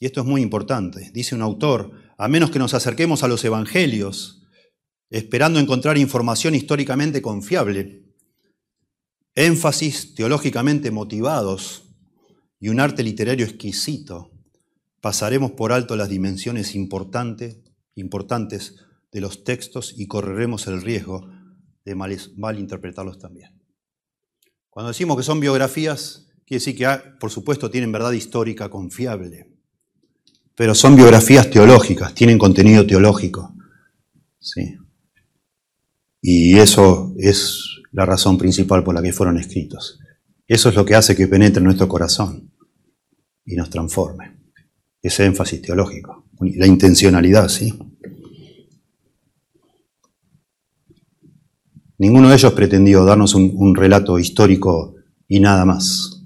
Y esto es muy importante. Dice un autor, a menos que nos acerquemos a los evangelios, esperando encontrar información históricamente confiable, énfasis teológicamente motivados y un arte literario exquisito, pasaremos por alto las dimensiones importantes de los textos y correremos el riesgo de malinterpretarlos también. Cuando decimos que son biografías, quiere decir que, ah, por supuesto, tienen verdad histórica confiable, pero son biografías teológicas, tienen contenido teológico. ¿sí? Y eso es la razón principal por la que fueron escritos. Eso es lo que hace que penetre en nuestro corazón y nos transforme. Ese énfasis teológico, la intencionalidad, ¿sí? Ninguno de ellos pretendió darnos un, relato histórico y nada más,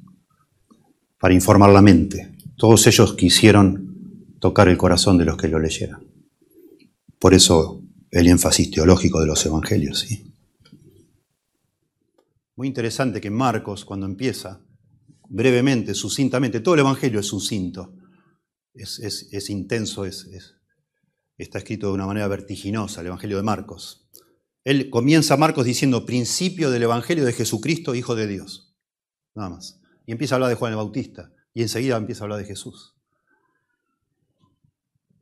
para informar la mente. Todos ellos quisieron tocar el corazón de los que lo leyeran. Por eso el énfasis teológico de los evangelios. Muy interesante que Marcos, cuando empieza, brevemente, sucintamente, todo el Evangelio es sucinto, es, intenso, es, está escrito de una manera vertiginosa, el Evangelio de Marcos. Él comienza Marcos diciendo principio del Evangelio de Jesucristo, Hijo de Dios. Nada más. Y empieza a hablar de Juan el Bautista. Y enseguida empieza a hablar de Jesús.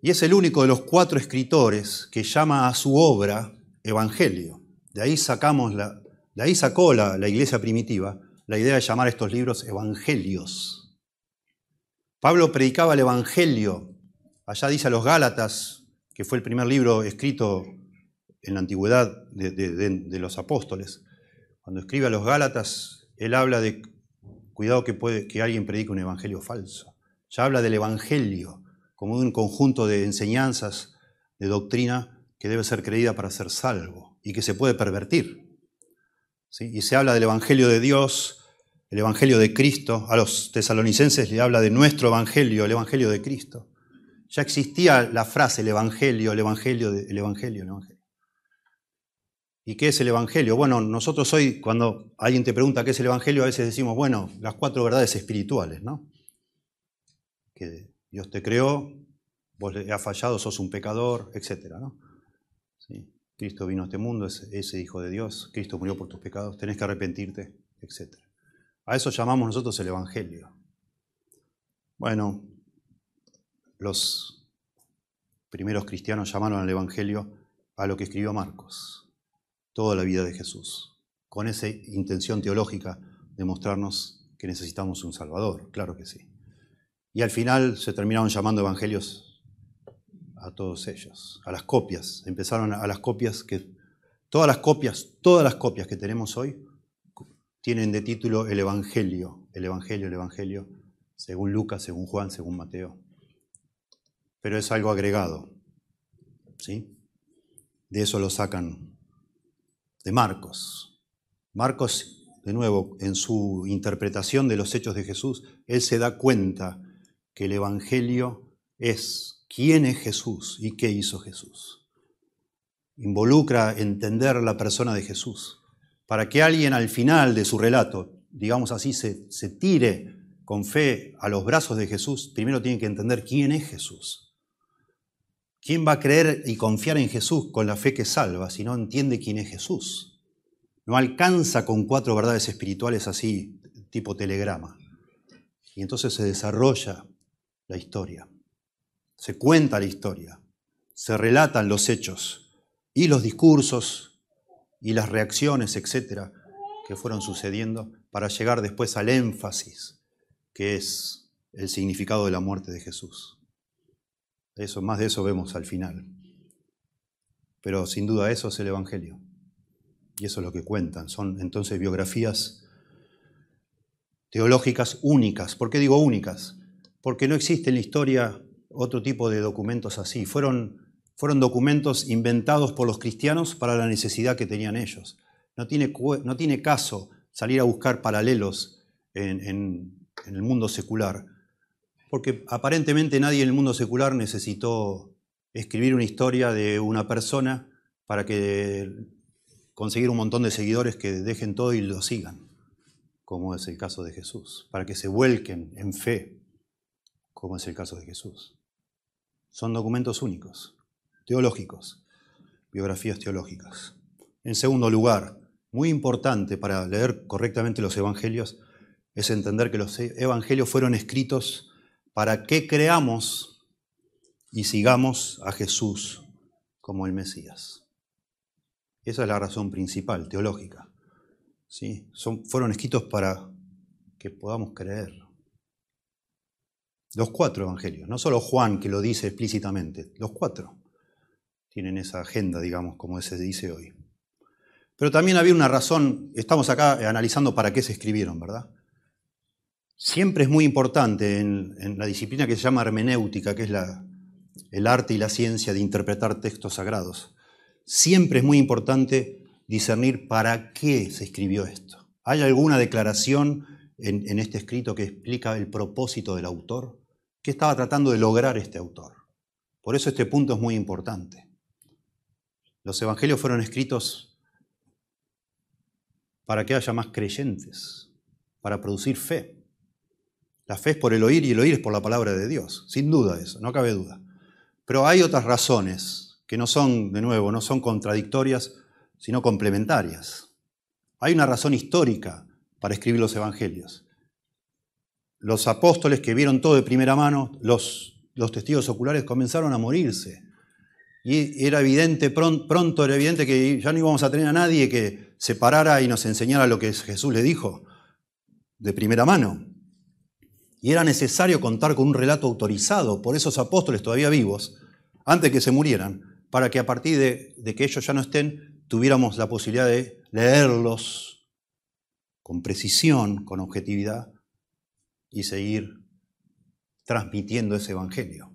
Y es el único de los cuatro escritores que llama a su obra Evangelio. De ahí sacamos la, de ahí sacó la, iglesia primitiva la idea de llamar estos libros evangelios. Pablo predicaba el evangelio. Allá dice a los Gálatas, que fue el primer libro escrito en la antigüedad de, los apóstoles. Cuando escribe a los Gálatas, él habla de cuidado que, alguien predique un evangelio falso. Ya habla del evangelio como un conjunto de enseñanzas, de doctrina que debe ser creída para ser salvo y que se puede pervertir. Y se habla del Evangelio de Dios, el Evangelio de Cristo. A los tesalonicenses le habla de nuestro Evangelio, el Evangelio de Cristo. Ya existía la frase el Evangelio, el Evangelio, el Evangelio, el Evangelio. ¿Y qué es el Evangelio? Bueno, nosotros hoy, cuando alguien te pregunta qué es el Evangelio, a veces decimos, bueno, las cuatro verdades espirituales, ¿no? Que Dios te creó, vos le has fallado, sos un pecador, etc. ¿no? Cristo vino a este mundo, es Hijo de Dios, Cristo murió por tus pecados, tenés que arrepentirte, etc. A eso llamamos nosotros el Evangelio. Bueno, los primeros cristianos llamaron al Evangelio a lo que escribió Marcos toda la vida de Jesús, con esa intención teológica de mostrarnos que necesitamos un Salvador, claro que sí. Y al final se terminaron llamando evangelios a todos ellos, a las copias. Empezaron a las copias que, todas las copias, todas las copias que tenemos hoy tienen de título el Evangelio, el Evangelio, el Evangelio, según Lucas, según Juan, según Mateo. Pero es algo agregado, ¿sí? De eso lo sacan de Marcos. Marcos, de nuevo, en su interpretación de los hechos de Jesús, él se da cuenta que el Evangelio es quién es Jesús y qué hizo Jesús. Involucra entender la persona de Jesús, para que alguien al final de su relato, digamos así, se, se tire con fe a los brazos de Jesús, primero tiene que entender quién es Jesús. ¿Quién va a creer y confiar en Jesús con la fe que salva si no entiende quién es Jesús? No alcanza con cuatro verdades espirituales así, tipo telegrama. Y entonces se desarrolla la historia, se cuenta la historia, se relatan los hechos y los discursos y las reacciones, etcétera, que fueron sucediendo para llegar después al énfasis que es el significado de la muerte de Jesús. Eso, más de eso vemos al final. Pero sin duda eso es el Evangelio. Y eso es lo que cuentan. Son entonces biografías teológicas únicas. ¿Por qué digo únicas? Porque no existe en la historia otro tipo de documentos así. Fueron, fueron documentos inventados por los cristianos para la necesidad que tenían ellos. No tiene, no tiene caso salir a buscar paralelos en, en el mundo secular porque aparentemente nadie en el mundo secular necesitó escribir una historia de una persona para que conseguir un montón de seguidores que dejen todo y lo sigan, como es el caso de Jesús, para que se vuelquen en fe, como es el caso de Jesús. Son documentos únicos, teológicos, biografías teológicas. En segundo lugar, muy importante para leer correctamente los evangelios, es entender que los evangelios fueron escritos para que creamos y sigamos a Jesús como el Mesías. Esa es la razón principal, teológica. ¿sí? Fueron escritos para que podamos creer. Los cuatro evangelios, no solo Juan que lo dice explícitamente, los cuatro tienen esa agenda, digamos, como se dice hoy. Pero también había una razón, estamos acá analizando para qué se escribieron, ¿verdad? Siempre es muy importante en, la disciplina que se llama hermenéutica, que es el arte y la ciencia de interpretar textos sagrados. Siempre es muy importante discernir para qué se escribió esto. ¿Hay alguna declaración en, en este escrito que explica el propósito del autor? ¿Qué estaba tratando de lograr este autor? Por eso este punto es muy importante. Los evangelios fueron escritos para que haya más creyentes, para producir fe. La fe es por el oír y el oír es por la palabra de Dios, sin duda eso, no cabe duda. Pero hay otras razones que no son, de nuevo, no son contradictorias, sino complementarias. Hay una razón histórica para escribir los evangelios. Los apóstoles que vieron todo de primera mano, los, testigos oculares comenzaron a morirse. Y era evidente, pronto era evidente que ya no íbamos a tener a nadie que se parara y nos enseñara lo que Jesús le dijo de primera mano. Y era necesario contar con un relato autorizado por esos apóstoles todavía vivos, antes que se murieran, para que a partir de, que ellos ya no estén, tuviéramos la posibilidad de leerlos con precisión, con objetividad, y seguir transmitiendo ese Evangelio.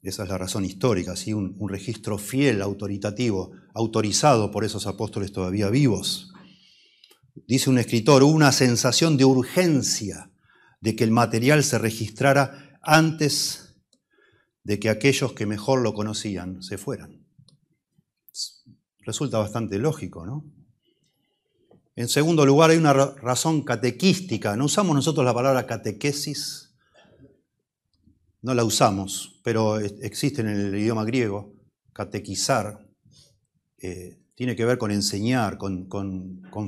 Esa es la razón histórica, ¿sí? un, un registro fiel, autoritativo, autorizado por esos apóstoles todavía vivos. Dice un escritor, una sensación de urgencia de que el material se registrara antes de que aquellos que mejor lo conocían se fueran. Resulta bastante lógico, ¿no? En segundo lugar, hay una razón catequística. No usamos nosotros la palabra catequesis, no la usamos, pero existe en el idioma griego, catequizar, eh, tiene que ver con enseñar, con,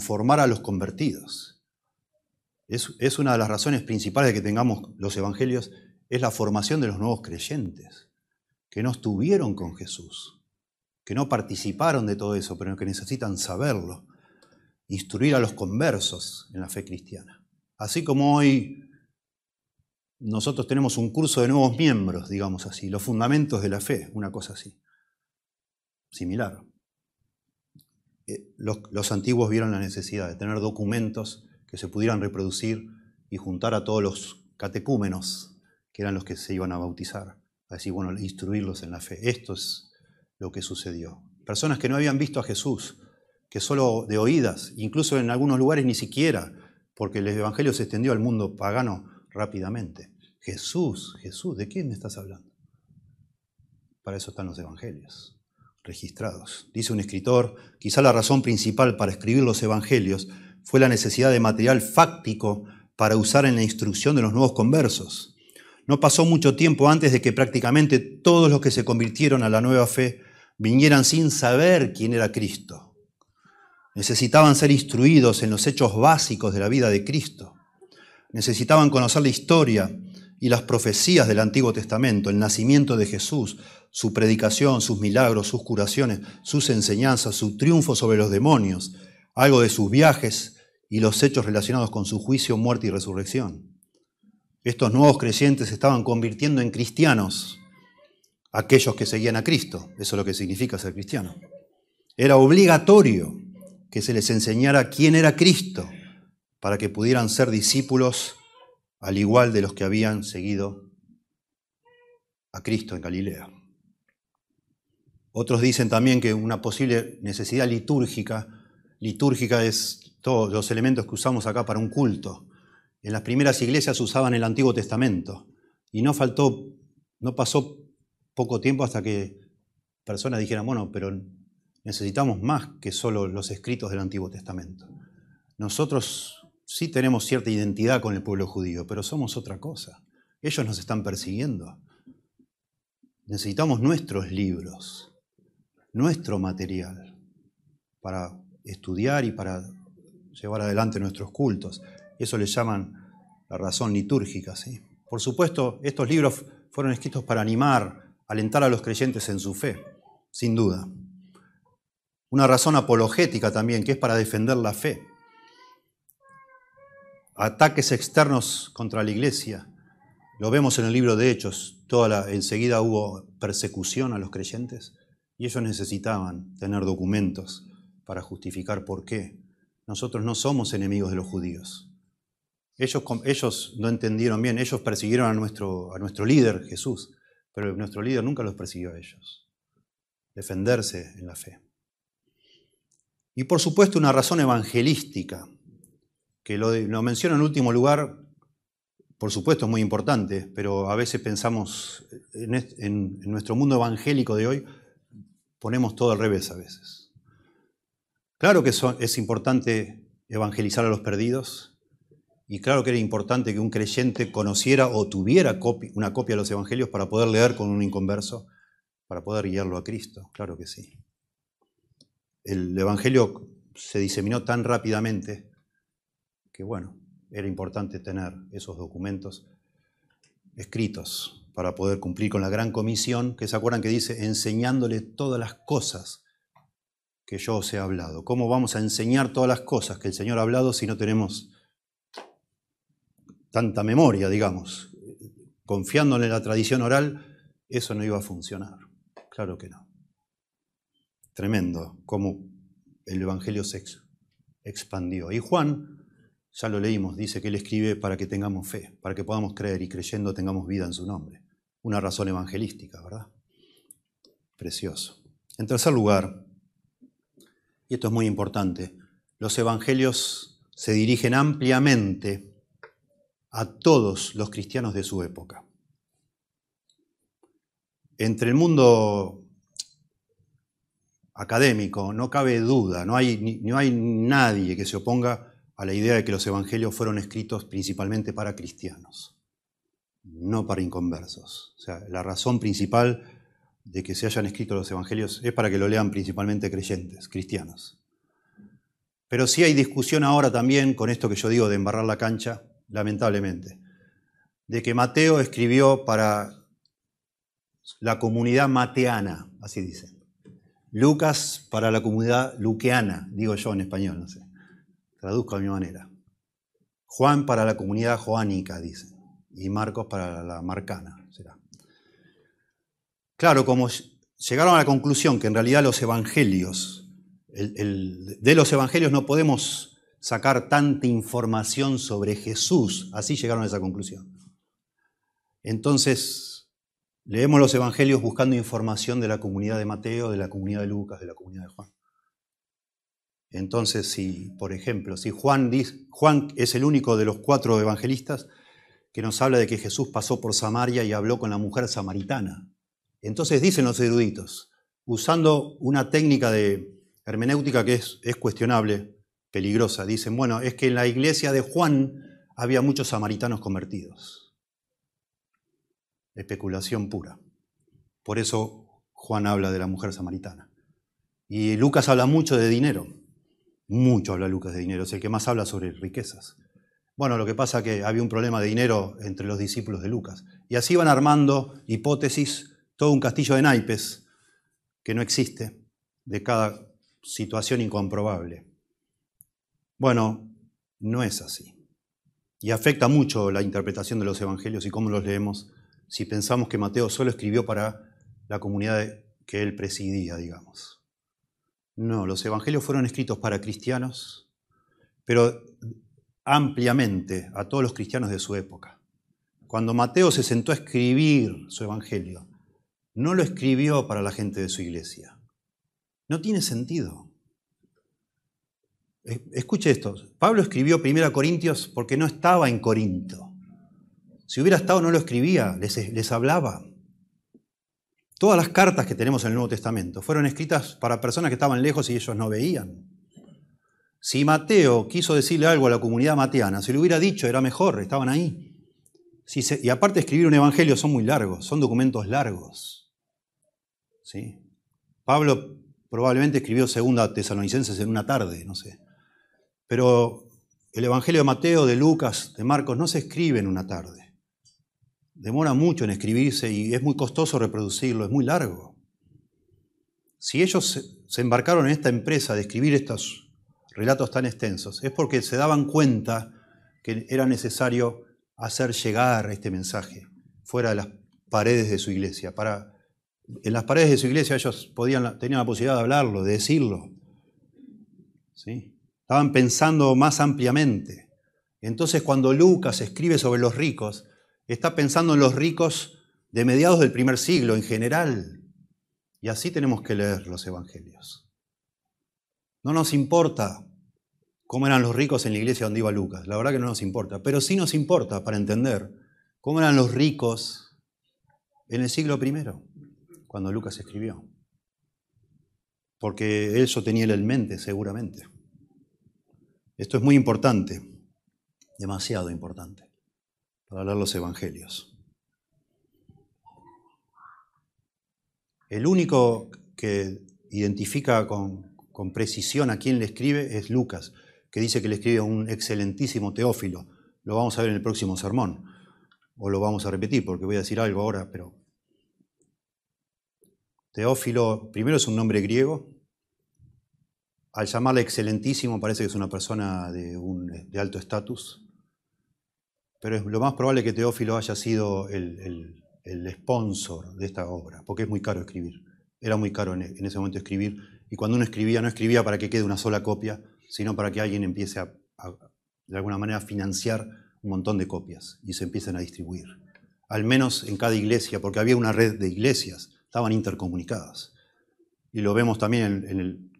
formar a los convertidos. Es, una de las razones principales de que tengamos los evangelios, es la formación de los nuevos creyentes, que no estuvieron con Jesús, que no participaron de todo eso, pero que necesitan saberlo, instruir a los conversos en la fe cristiana. Así como hoy nosotros tenemos un curso de nuevos miembros, digamos así, los fundamentos de la fe, una cosa así, similar. Eh, los, antiguos vieron la necesidad de tener documentos que se pudieran reproducir y juntar a todos los catecúmenos, que eran los que se iban a bautizar, así, bueno, instruirlos en la fe. Esto es lo que sucedió. Personas que no habían visto a Jesús, que solo de oídas, incluso en algunos lugares ni siquiera, porque el Evangelio se extendió al mundo pagano rápidamente. Jesús, Jesús, ¿de quién me estás hablando? Para eso están los evangelios registrados. Dice un escritor, quizá la razón principal para escribir los evangelios fue la necesidad de material fáctico para usar en la instrucción de los nuevos conversos. No pasó mucho tiempo antes de que prácticamente todos los que se convirtieron a la nueva fe vinieran sin saber quién era Cristo. Necesitaban ser instruidos en los hechos básicos de la vida de Cristo. Necesitaban conocer la historia y las profecías del Antiguo Testamento, el nacimiento de Jesús, su predicación, sus milagros, sus curaciones, sus enseñanzas, su triunfo sobre los demonios, algo de sus viajes y los hechos relacionados con su juicio, muerte y resurrección. Estos nuevos creyentes se estaban convirtiendo en cristianos, aquellos que seguían a Cristo. Eso es lo que significa ser cristiano. Era obligatorio que se les enseñara quién era Cristo para que pudieran ser discípulos al igual de los que habían seguido a Cristo en Galilea. Otros dicen también que una posible necesidad litúrgica, litúrgica es todos los elementos que usamos acá para un culto. En las primeras iglesias usaban el Antiguo Testamento y no faltó, no pasó poco tiempo hasta que personas dijeran, bueno, pero necesitamos más que solo los escritos del Antiguo Testamento. Nosotros sí tenemos cierta identidad con el pueblo judío, pero somos otra cosa. Ellos nos están persiguiendo. Necesitamos nuestros libros, nuestro material para estudiar y para llevar adelante nuestros cultos. Eso le llaman la razón litúrgica. Por supuesto, estos libros fueron escritos para animar, alentar a los creyentes en su fe, sin duda. Una razón apologética también, que es para defender la fe ataques externos contra la iglesia. Lo vemos en el libro de Hechos, toda enseguida hubo persecución a los creyentes y ellos necesitaban tener documentos para justificar por qué. Nosotros no somos enemigos de los judíos. Ellos, ellos no entendieron bien, ellos persiguieron a nuestro, a nuestro líder, Jesús, pero nuestro líder nunca los persiguió a ellos. Defenderse en la fe. Y por supuesto una razón evangelística que lo, lo menciono en último lugar, por supuesto es muy importante, pero a veces pensamos, en, nuestro mundo evangélico de hoy, ponemos todo al revés a veces. Claro que es importante evangelizar a los perdidos, y claro que era importante que un creyente conociera o tuviera una copia de los evangelios para poder leer con un inconverso, para poder guiarlo a Cristo, claro que sí. El evangelio se diseminó tan rápidamente que bueno, era importante tener esos documentos escritos para poder cumplir con la gran comisión, que se acuerdan que dice, enseñándole todas las cosas que yo os he hablado. ¿Cómo vamos a enseñar todas las cosas que el Señor ha hablado si no tenemos tanta memoria, digamos? Confiándole en la tradición oral, eso no iba a funcionar. Claro que no. Tremendo cómo el Evangelio se expandió. Y Juan ya lo leímos, dice que Él escribe para que tengamos fe, para que podamos creer y creyendo tengamos vida en su nombre. Una razón evangelística, ¿verdad? Precioso. En tercer lugar, y esto es muy importante, los evangelios se dirigen ampliamente a todos los cristianos de su época. entre el mundo académico no cabe duda, no hay, no hay nadie que se oponga a la idea de que los evangelios fueron escritos principalmente para cristianos, no para inconversos. O sea, la razón principal de que se hayan escrito los evangelios es para que lo lean principalmente creyentes, cristianos. Pero sí hay discusión ahora también con esto que yo digo de embarrar la cancha, lamentablemente, de que Mateo escribió para la comunidad mateana, así dicen. Lucas para la comunidad luqueana, digo yo en español, no sé. Traduzco a mi manera. Juan para la comunidad joánica, dicen. Y Marcos para la marcana. Claro, como llegaron a la conclusión que en realidad los evangelios, de los evangelios no podemos sacar tanta información sobre Jesús, así llegaron a esa conclusión. Entonces, Leemos los evangelios buscando información de la comunidad de Mateo, de la comunidad de Lucas, de la comunidad de Juan. Entonces, si, por ejemplo, si Juan, es el único de los cuatro evangelistas que nos habla de que Jesús pasó por Samaria y habló con la mujer samaritana. Entonces dicen los eruditos, usando una técnica de hermenéutica que es, es cuestionable, peligrosa, dicen, bueno, es que en la iglesia de Juan había muchos samaritanos convertidos especulación pura. Por eso Juan habla de la mujer samaritana. Y Lucas habla mucho de dinero. Mucho habla Lucas de dinero. Es el que más habla sobre riquezas. Bueno, lo que pasa es que había un problema de dinero entre los discípulos de Lucas. Y así van armando hipótesis, todo un castillo de naipes que no existe, de cada situación incomprobable. Bueno, no es así. Y afecta mucho la interpretación de los evangelios y cómo los leemos si pensamos que Mateo solo escribió para la comunidad que él presidía, digamos. No, los evangelios fueron escritos para cristianos, pero ampliamente a todos los cristianos de su época. Cuando Mateo se sentó a escribir su evangelio, no lo escribió para la gente de su iglesia. No tiene sentido. Escuche esto. Pablo escribió 1 Corintios porque no estaba en Corinto. Si hubiera estado no lo escribía, les, hablaba. Todas las cartas que tenemos en el Nuevo Testamento fueron escritas para personas que estaban lejos y ellos no veían. Si Mateo quiso decirle algo a la comunidad mateana, si lo hubiera dicho, era mejor, estaban ahí. y aparte escribir un evangelio son muy largos, son documentos largos. ¿Sí? Pablo probablemente escribió Segunda Tesalonicenses en una tarde, no sé. Pero el evangelio de Mateo, de Lucas, de Marcos no se escribe en una tarde demora mucho en escribirse y es muy costoso reproducirlo, es muy largo. Si ellos se embarcaron en esta empresa de escribir estos relatos tan extensos, es porque se daban cuenta que era necesario hacer llegar este mensaje fuera de las paredes de su iglesia. Para, en las paredes de su iglesia ellos podían, tenían la posibilidad de hablarlo, de decirlo. ¿Sí? Estaban pensando más ampliamente. Entonces cuando Lucas escribe sobre los ricos, está pensando en los ricos de mediados del primer siglo en general. Y así tenemos que leer los evangelios. No nos importa cómo eran los ricos en la iglesia donde iba Lucas, la verdad que no nos importa, pero sí nos importa para entender cómo eran los ricos en el siglo I, cuando Lucas escribió. Porque eso tenía él en mente, seguramente. Esto es muy importante, demasiado importante para leer los evangelios. El único que identifica con, con, precisión a quién le escribe es Lucas, que dice que le escribe a un excelentísimo Teófilo. Lo vamos a ver en el próximo sermón, o lo vamos a repetir porque voy a decir algo ahora, pero Teófilo primero es un nombre griego. Al llamarle excelentísimo parece que es una persona de, un, de alto estatus pero es lo más probable que Teófilo haya sido el, sponsor de esta obra, porque es muy caro escribir. Era muy caro en, ese momento escribir, y cuando uno escribía, no escribía para que quede una sola copia, sino para que alguien empiece a, de alguna manera, financiar un montón de copias y se empiecen a distribuir. Al menos en cada iglesia, porque había una red de iglesias, estaban intercomunicadas. Y lo vemos también en el,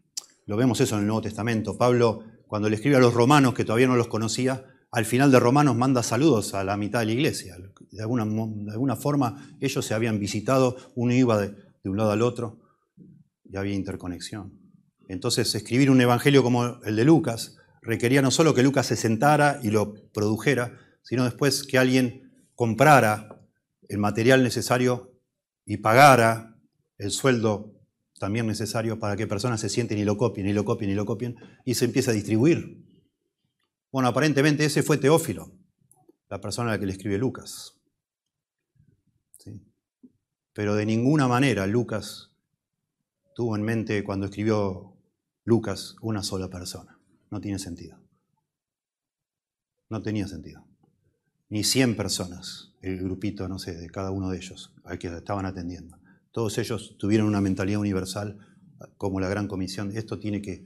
lo vemos eso en el Nuevo Testamento. Pablo, cuando le escribe a los romanos, que todavía no los conocía, al final de Romanos manda saludos a la mitad de la iglesia. de alguna, de alguna forma ellos se habían visitado, uno iba de, de un lado al otro y había interconexión. Entonces, escribir un evangelio como el de Lucas requería no solo que Lucas se sentara y lo produjera, sino después que alguien comprara el material necesario y pagara el sueldo también necesario para que personas se sienten y lo copien, y lo copien, y lo copien, y se empieza a distribuir. Bueno, aparentemente ese fue Teófilo, la persona a la que le escribe Lucas. Pero de ninguna manera Lucas tuvo en mente cuando escribió Lucas una sola persona. No tiene sentido. No tenía sentido. Ni 100 personas, el grupito, no sé, de cada uno de ellos, al que estaban atendiendo. Todos ellos tuvieron una mentalidad universal como la gran comisión. Esto tiene que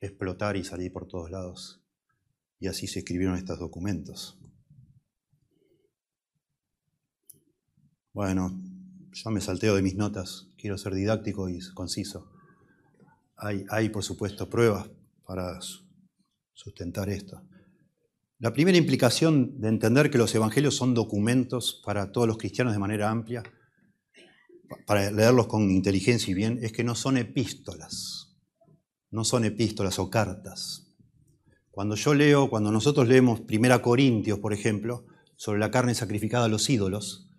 explotar y salir por todos lados. Y así se escribieron estos documentos. Bueno, yo me salteo de mis notas, quiero ser didáctico y conciso. Hay, hay por supuesto, pruebas para sustentar esto. La primera implicación de entender que los evangelios son documentos para todos los cristianos de manera amplia para leerlos con inteligencia y bien, es que no son epístolas, no son epístolas o cartas. Cuando yo leo, cuando nosotros leemos Primera Corintios, por ejemplo, sobre la carne sacrificada a los ídolos,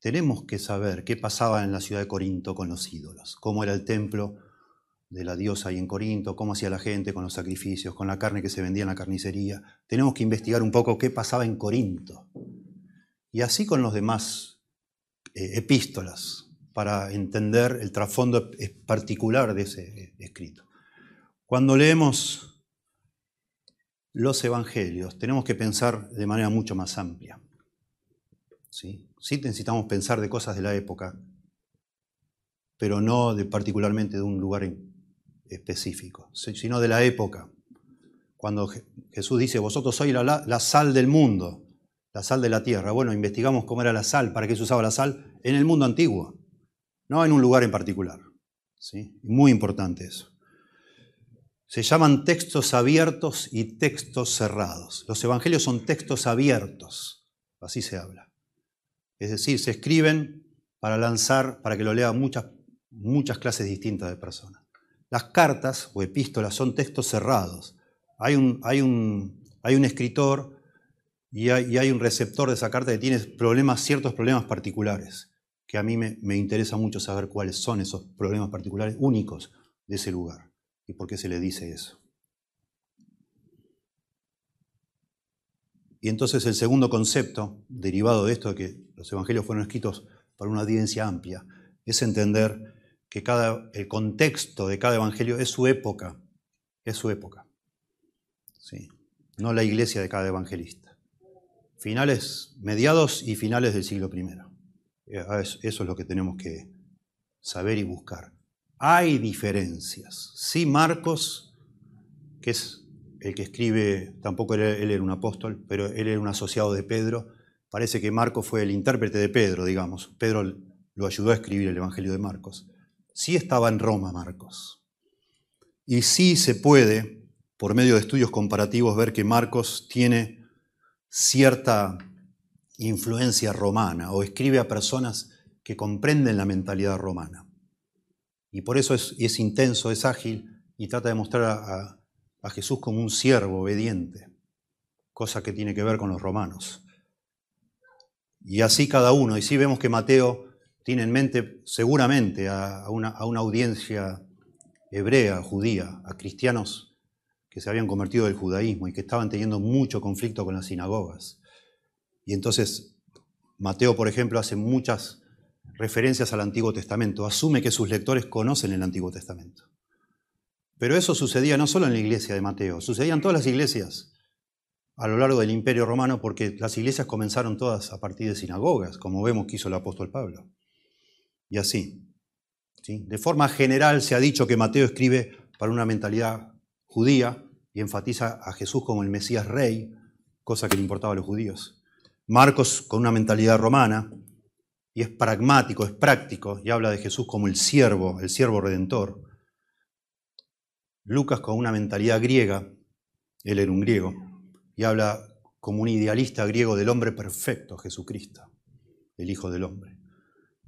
tenemos que saber qué pasaba en la ciudad de Corinto con los ídolos, cómo era el templo de la diosa ahí en Corinto, cómo hacía la gente con los sacrificios, con la carne que se vendía en la carnicería. Tenemos que investigar un poco qué pasaba en Corinto. Y así con los demás eh, epístolas para entender el trasfondo particular de ese escrito. Cuando leemos los evangelios, tenemos que pensar de manera mucho más amplia. ¿sí? necesitamos pensar de cosas de la época, pero no de, particularmente de un lugar específico, sino de la época. Cuando Jesús dice, vosotros sois la, sal del mundo, la sal de la tierra. Bueno, investigamos cómo era la sal, para qué se usaba la sal en el mundo antiguo no en un lugar en particular. ¿sí? Muy importante eso. Se llaman textos abiertos y textos cerrados. Los evangelios son textos abiertos, así se habla. Es decir, se escriben para lanzar, para que lo lean muchas, muchas clases distintas de personas. Las cartas o epístolas son textos cerrados. Hay un, hay un, hay un escritor y hay, un receptor de esa carta que tiene problemas, ciertos problemas particulares que a mí me, interesa mucho saber cuáles son esos problemas particulares únicos de ese lugar y por qué se le dice eso. Y entonces el segundo concepto, derivado de esto de que los evangelios fueron escritos para una audiencia amplia, es entender que cada, el contexto de cada evangelio es su época, es su época. ¿sí? No la iglesia de cada evangelista. Finales, mediados y finales del siglo I. Eh, eso es lo que tenemos que saber y buscar. Hay diferencias. Sí, Marcos, que es el que escribe, tampoco él era un apóstol, pero él era un asociado de Pedro. Parece que Marcos fue el intérprete de Pedro, digamos. Pedro lo ayudó a escribir el Evangelio de Marcos. Sí estaba en Roma Marcos. Y sí se puede, por medio de estudios comparativos, ver que Marcos tiene cierta influencia romana o escribe a personas que comprenden la mentalidad romana. Y por eso es, intenso, es ágil y trata de mostrar a, a Jesús como un siervo obediente, cosa que tiene que ver con los romanos. Y así cada uno. Y sí vemos que Mateo tiene en mente seguramente a una, audiencia hebrea, judía, a cristianos que se habían convertido del judaísmo y que estaban teniendo mucho conflicto con las sinagogas. Y entonces Mateo, por ejemplo, hace muchas referencias al Antiguo Testamento, asume que sus lectores conocen el Antiguo Testamento. Pero eso sucedía no solo en la iglesia de Mateo, sucedía en todas las iglesias a lo largo del Imperio Romano, porque las iglesias comenzaron todas a partir de sinagogas, como vemos que hizo el apóstol Pablo. Y así. De forma general se ha dicho que Mateo escribe para una mentalidad judía y enfatiza a Jesús como el Mesías rey, cosa que le importaba a los judíos. Marcos con una mentalidad romana y es pragmático, es práctico y habla de Jesús como el siervo, el siervo redentor. Lucas con una mentalidad griega, él era un griego, y habla como un idealista griego del hombre perfecto, Jesucristo. el Hijo del Hombre.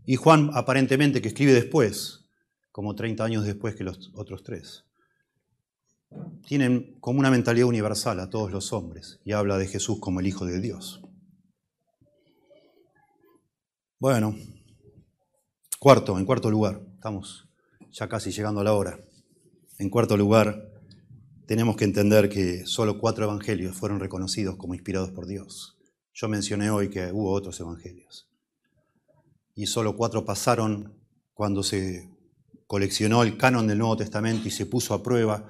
Y Juan aparentemente que escribe después, como 30 años después que los otros tres. Tienen como una mentalidad universal a todos los hombres y habla de Jesús como el Hijo de Dios. Bueno, cuarto, en cuarto lugar, estamos ya casi llegando a la hora. En cuarto lugar, tenemos que entender que solo cuatro evangelios fueron reconocidos como inspirados por Dios. Yo mencioné hoy que hubo otros evangelios. Y solo cuatro pasaron cuando se coleccionó el canon del Nuevo Testamento y se puso a prueba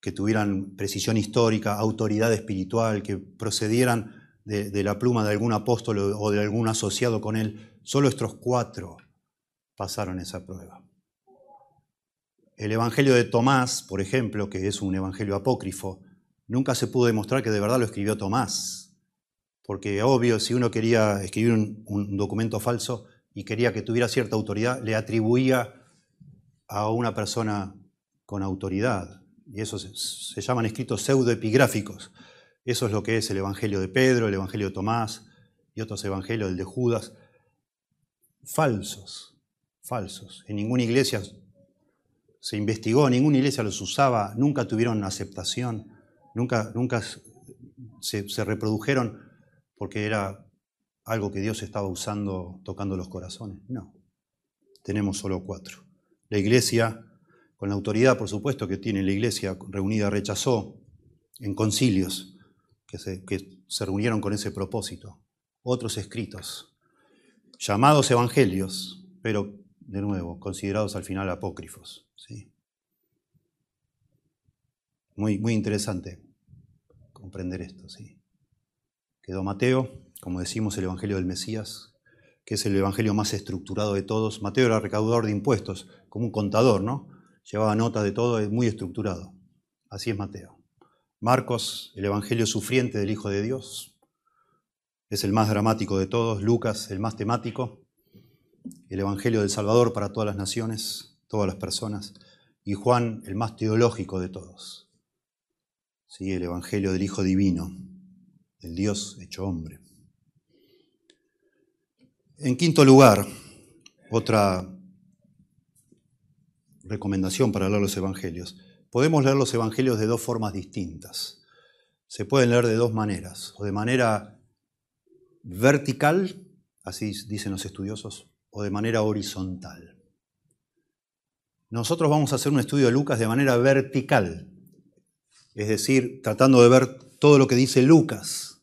que tuvieran precisión histórica, autoridad espiritual, que procedieran de, la pluma de algún apóstol o de algún asociado con él. Solo estos cuatro pasaron esa prueba. El Evangelio de Tomás, por ejemplo, que es un Evangelio apócrifo, nunca se pudo demostrar que de verdad lo escribió Tomás. Porque obvio, si uno quería escribir un, documento falso y quería que tuviera cierta autoridad, le atribuía a una persona con autoridad. Y eso se, llaman escritos pseudoepigráficos. Eso es lo que es el Evangelio de Pedro, el Evangelio de Tomás y otros evangelios, el de Judas. Falsos, falsos. En ninguna iglesia se investigó, ninguna iglesia los usaba, nunca tuvieron aceptación, nunca, nunca se, se reprodujeron porque era algo que Dios estaba usando tocando los corazones. No, tenemos solo cuatro. La iglesia, con la autoridad por supuesto que tiene la iglesia reunida, rechazó en concilios que se, reunieron con ese propósito otros escritos, llamados evangelios, pero de nuevo, considerados al final apócrifos. ¿sí? Muy, muy interesante comprender esto. ¿sí? Quedó Mateo, como decimos, el Evangelio del Mesías, que es el Evangelio más estructurado de todos. Mateo era recaudador de impuestos, como un contador, ¿no? Llevaba nota de todo, es muy estructurado. Así es Mateo. Marcos, el Evangelio sufriente del Hijo de Dios, es el más dramático de todos. Lucas, el más temático el Evangelio del Salvador para todas las naciones, todas las personas, y Juan, el más teológico de todos. Sí, el Evangelio del Hijo Divino, el Dios hecho hombre. En quinto lugar, otra recomendación para leer los Evangelios. Podemos leer los Evangelios de dos formas distintas. Se pueden leer de dos maneras, o de manera vertical, así dicen los estudiosos, o de manera horizontal. Nosotros vamos a hacer un estudio de Lucas de manera vertical, es decir, tratando de ver todo lo que dice Lucas.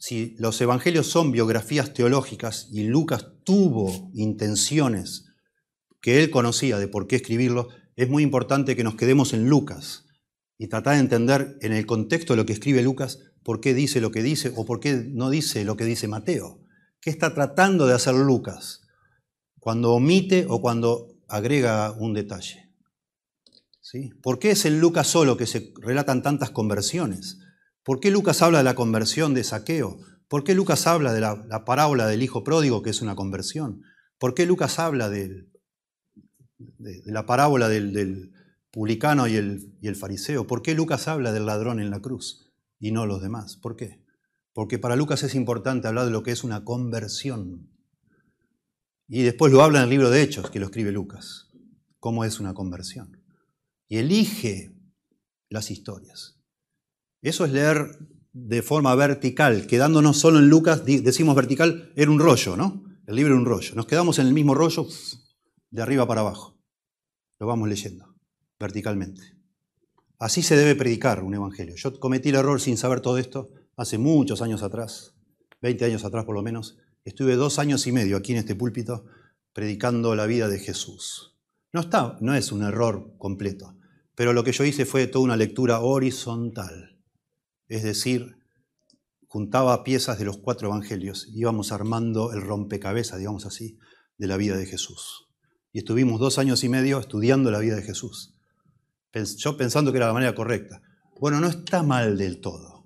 Si los evangelios son biografías teológicas y Lucas tuvo intenciones que él conocía de por qué escribirlo, es muy importante que nos quedemos en Lucas y tratar de entender en el contexto de lo que escribe Lucas por qué dice lo que dice o por qué no dice lo que dice Mateo. ¿Qué está tratando de hacer Lucas cuando omite o cuando agrega un detalle? ¿Sí? ¿Por qué es en Lucas solo que se relatan tantas conversiones? ¿Por qué Lucas habla de la conversión de saqueo? ¿Por qué Lucas habla de la, parábola del hijo pródigo, que es una conversión? ¿Por qué Lucas habla de, la parábola del, publicano y el, y el fariseo? ¿Por qué Lucas habla del ladrón en la cruz y no los demás? ¿Por qué? porque para Lucas es importante hablar de lo que es una conversión. Y después lo habla en el libro de Hechos, que lo escribe Lucas, cómo es una conversión. Y elige las historias. Eso es leer de forma vertical, quedándonos solo en Lucas, decimos vertical, era un rollo, ¿no? El libro era un rollo. Nos quedamos en el mismo rollo de arriba para abajo. Lo vamos leyendo verticalmente. Así se debe predicar un evangelio. Yo cometí el error sin saber todo esto hace muchos años atrás, 20 años atrás por lo menos, estuve dos años y medio aquí en este púlpito predicando la vida de Jesús. No, está, no es un error completo, pero lo que yo hice fue toda una lectura horizontal, es decir, juntaba piezas de los cuatro evangelios, íbamos armando el rompecabezas, digamos así, de la vida de Jesús. Y estuvimos dos años y medio estudiando la vida de Jesús, yo pensando que era la manera correcta. Bueno, no está mal del todo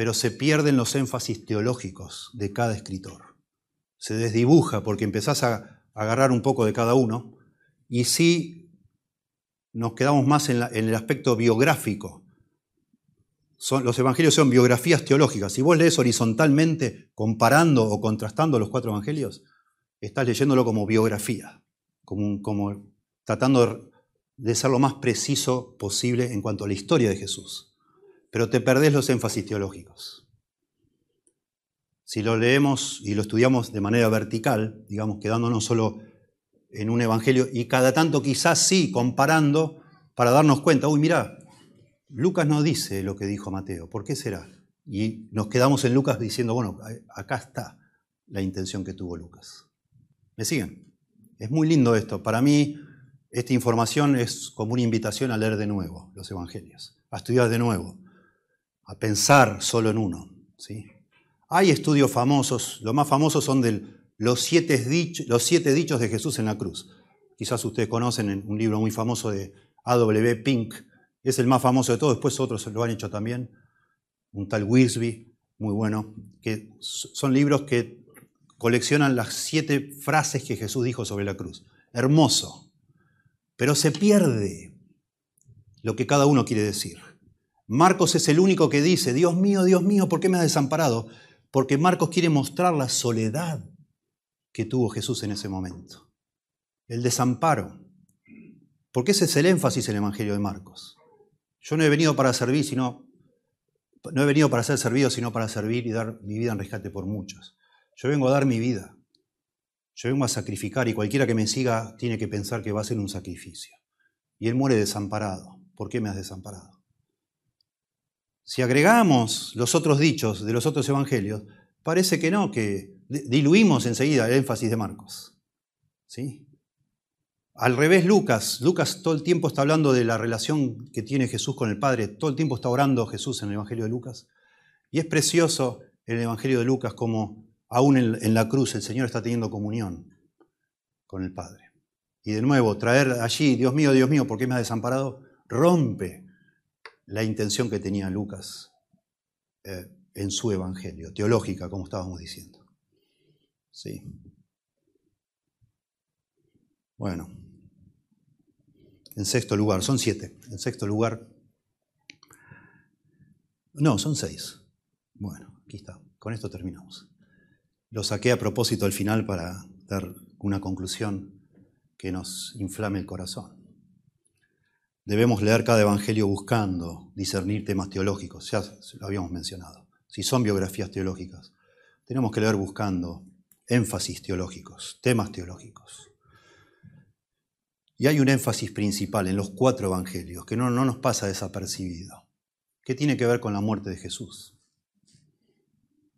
pero se pierden los énfasis teológicos de cada escritor. Se desdibuja porque empezás a agarrar un poco de cada uno y sí nos quedamos más en, el aspecto biográfico, los evangelios son biografías teológicas. Si vos lees horizontalmente, comparando o contrastando los cuatro evangelios, estás leyéndolo como biografía, como, como tratando de ser lo más preciso posible en cuanto a la historia de Jesús. Pero te perdés los énfasis teológicos. Si lo leemos y lo estudiamos de manera vertical, digamos, quedándonos solo en un evangelio y cada tanto quizás sí comparando para darnos cuenta, uy, mira, Lucas no dice lo que dijo Mateo, ¿por qué será? Y nos quedamos en Lucas diciendo, bueno, acá está la intención que tuvo Lucas. ¿Me siguen? Es muy lindo esto. Para mí, esta información es como una invitación a leer de nuevo los evangelios, a estudiar de nuevo, a pensar solo en uno. ¿sí? Hay estudios famosos, los más famosos son de los siete, dichos, los siete dichos de Jesús en la cruz. Quizás ustedes conocen un libro muy famoso de A.W. Pink, es el más famoso de todos, después otros lo han hecho también, un tal Wiersbe, muy bueno, que son libros que coleccionan las siete frases que Jesús dijo sobre la cruz. Hermoso, pero se pierde lo que cada uno quiere decir. Marcos es el único que dice, Dios mío, Dios mío, ¿por qué me has desamparado? Porque Marcos quiere mostrar la soledad que tuvo Jesús en ese momento, el desamparo. Porque ese es el énfasis en el Evangelio de Marcos. Yo no he venido para servir, sino no he venido para ser servido, sino para servir y dar mi vida en rescate por muchos. Yo vengo a dar mi vida. Yo vengo a sacrificar y cualquiera que me siga tiene que pensar que va a ser un sacrificio. Y él muere desamparado. ¿Por qué me has desamparado? Si agregamos los otros dichos de los otros evangelios, parece que no, que diluimos enseguida el énfasis de Marcos. ¿Sí? Al revés, Lucas. Lucas todo el tiempo está hablando de la relación que tiene Jesús con el Padre. Todo el tiempo está orando Jesús en el Evangelio de Lucas. Y es precioso en el Evangelio de Lucas como aún en, la cruz el Señor está teniendo comunión con el Padre. Y de nuevo, traer allí, Dios mío, Dios mío, ¿por qué me has desamparado? Rompe la intención que tenía Lucas eh, en su Evangelio, teológica, como estábamos diciendo. Sí. Bueno, en sexto lugar, son siete. En sexto lugar, no, son seis. Bueno, aquí está, con esto terminamos. Lo saqué a propósito al final para dar una conclusión que nos inflame el corazón. Debemos leer cada evangelio buscando discernir temas teológicos, ya lo habíamos mencionado. Si son biografías teológicas, tenemos que leer buscando énfasis teológicos, temas teológicos. Y hay un énfasis principal en los cuatro evangelios que no, no nos pasa desapercibido, que tiene que ver con la muerte de Jesús.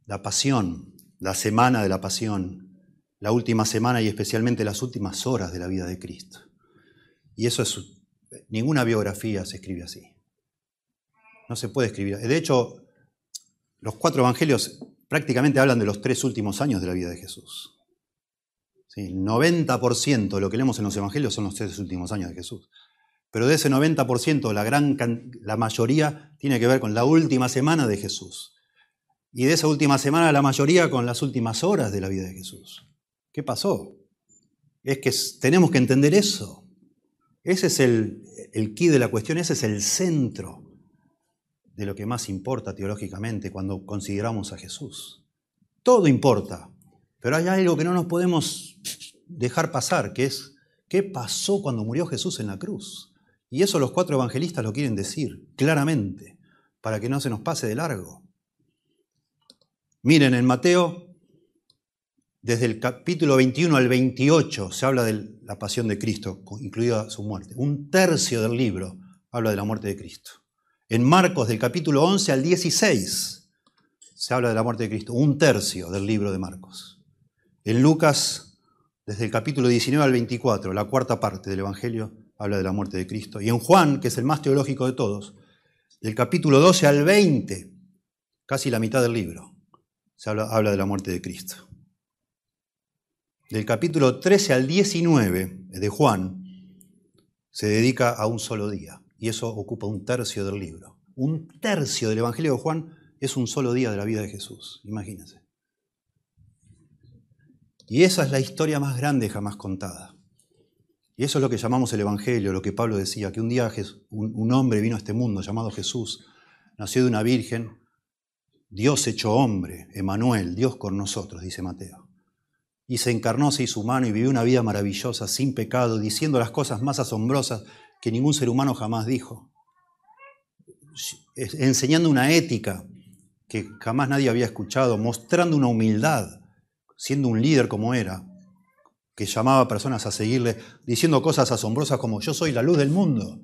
La pasión, la semana de la pasión, la última semana y especialmente las últimas horas de la vida de Cristo. Y eso es, ninguna biografía se escribe así. No se puede escribir. De hecho, los cuatro evangelios prácticamente hablan de los tres últimos años de la vida de Jesús. El 90% de lo que leemos en los evangelios son los tres últimos años de Jesús. Pero de ese 90%, la, gran, la mayoría tiene que ver con la última semana de Jesús. Y de esa última semana, la mayoría con las últimas horas de la vida de Jesús. ¿Qué pasó? Es que tenemos que entender eso. Ese es el, el key de la cuestión, ese es el centro de lo que más importa teológicamente cuando consideramos a Jesús. Todo importa, pero hay algo que no nos podemos dejar pasar, que es qué pasó cuando murió Jesús en la cruz. Y eso los cuatro evangelistas lo quieren decir claramente, para que no se nos pase de largo. Miren, en Mateo, desde el capítulo 21 al 28 se habla de la pasión de Cristo, incluida su muerte. Un tercio del libro habla de la muerte de Cristo. En Marcos, del capítulo 11 al 16, se habla de la muerte de Cristo. Un tercio del libro de Marcos. En Lucas, desde el capítulo 19 al 24, la cuarta parte del Evangelio habla de la muerte de Cristo. Y en Juan, que es el más teológico de todos, del capítulo 12 al 20, casi la mitad del libro, se habla, de la muerte de Cristo. Del capítulo 13 al 19 de Juan se dedica a un solo día, y eso ocupa un tercio del libro. Un tercio del Evangelio de Juan es un solo día de la vida de Jesús, imagínense. Y esa es la historia más grande jamás contada. Y eso es lo que llamamos el Evangelio, lo que Pablo decía, que un día un hombre vino a este mundo llamado Jesús, nació de una virgen, Dios hecho hombre, Emanuel, Dios con nosotros, dice Mateo. Y se encarnó, se hizo humano y vivió una vida maravillosa, sin pecado, diciendo las cosas más asombrosas que ningún ser humano jamás dijo. Enseñando una ética que jamás nadie había escuchado, mostrando una humildad, siendo un líder como era, que llamaba a personas a seguirle, diciendo cosas asombrosas como yo soy la luz del mundo.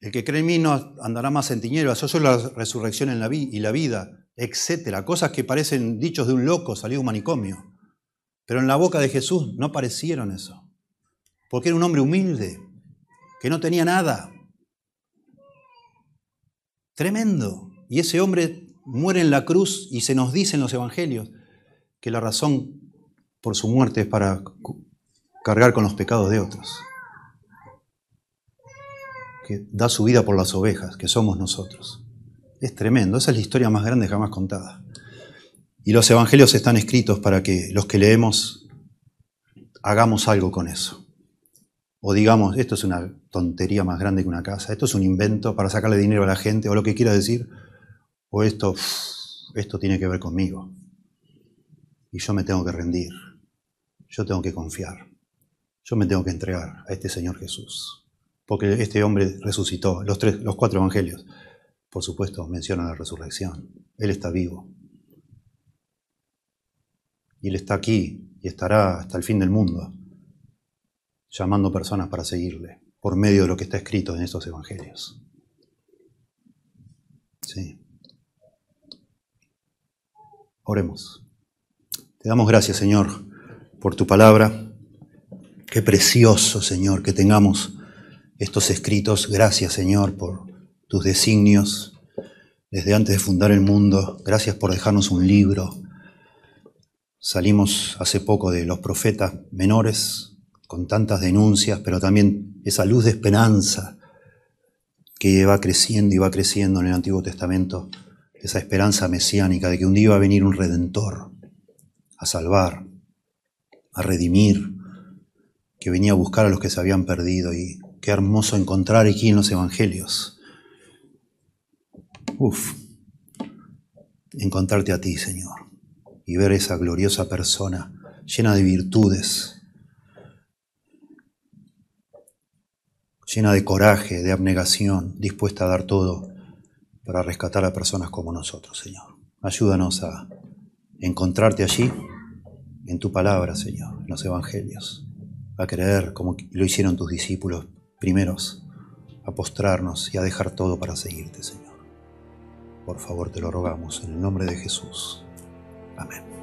El que cree en mí no andará más en tinieblas, yo soy la resurrección en la y la vida, etcétera. Cosas que parecen dichos de un loco salido de un manicomio. Pero en la boca de Jesús no parecieron eso. Porque era un hombre humilde, que no tenía nada. Tremendo. Y ese hombre muere en la cruz y se nos dice en los evangelios que la razón por su muerte es para cargar con los pecados de otros que da su vida por las ovejas, que somos nosotros. Es tremendo, esa es la historia más grande jamás contada. Y los evangelios están escritos para que los que leemos hagamos algo con eso. O digamos, esto es una tontería más grande que una casa, esto es un invento para sacarle dinero a la gente, o lo que quiera decir, o esto, esto tiene que ver conmigo. Y yo me tengo que rendir, yo tengo que confiar, yo me tengo que entregar a este Señor Jesús porque este hombre resucitó. Los, tres, los cuatro evangelios, por supuesto, mencionan la resurrección. Él está vivo. Y Él está aquí y estará hasta el fin del mundo, llamando personas para seguirle, por medio de lo que está escrito en estos evangelios. Sí. Oremos. Te damos gracias, Señor, por tu palabra. Qué precioso, Señor, que tengamos estos escritos. Gracias Señor por tus designios desde antes de fundar el mundo. Gracias por dejarnos un libro. Salimos hace poco de los profetas menores con tantas denuncias, pero también esa luz de esperanza que va creciendo y va creciendo en el Antiguo Testamento, esa esperanza mesiánica de que un día iba a venir un redentor a salvar, a redimir, que venía a buscar a los que se habían perdido y Qué hermoso encontrar aquí en los evangelios. Uf, encontrarte a ti, Señor, y ver esa gloriosa persona llena de virtudes, llena de coraje, de abnegación, dispuesta a dar todo para rescatar a personas como nosotros, Señor. Ayúdanos a encontrarte allí, en tu palabra, Señor, en los evangelios, a creer como lo hicieron tus discípulos primeros a postrarnos y a dejar todo para seguirte, Señor. Por favor, te lo rogamos en el nombre de Jesús. Amén.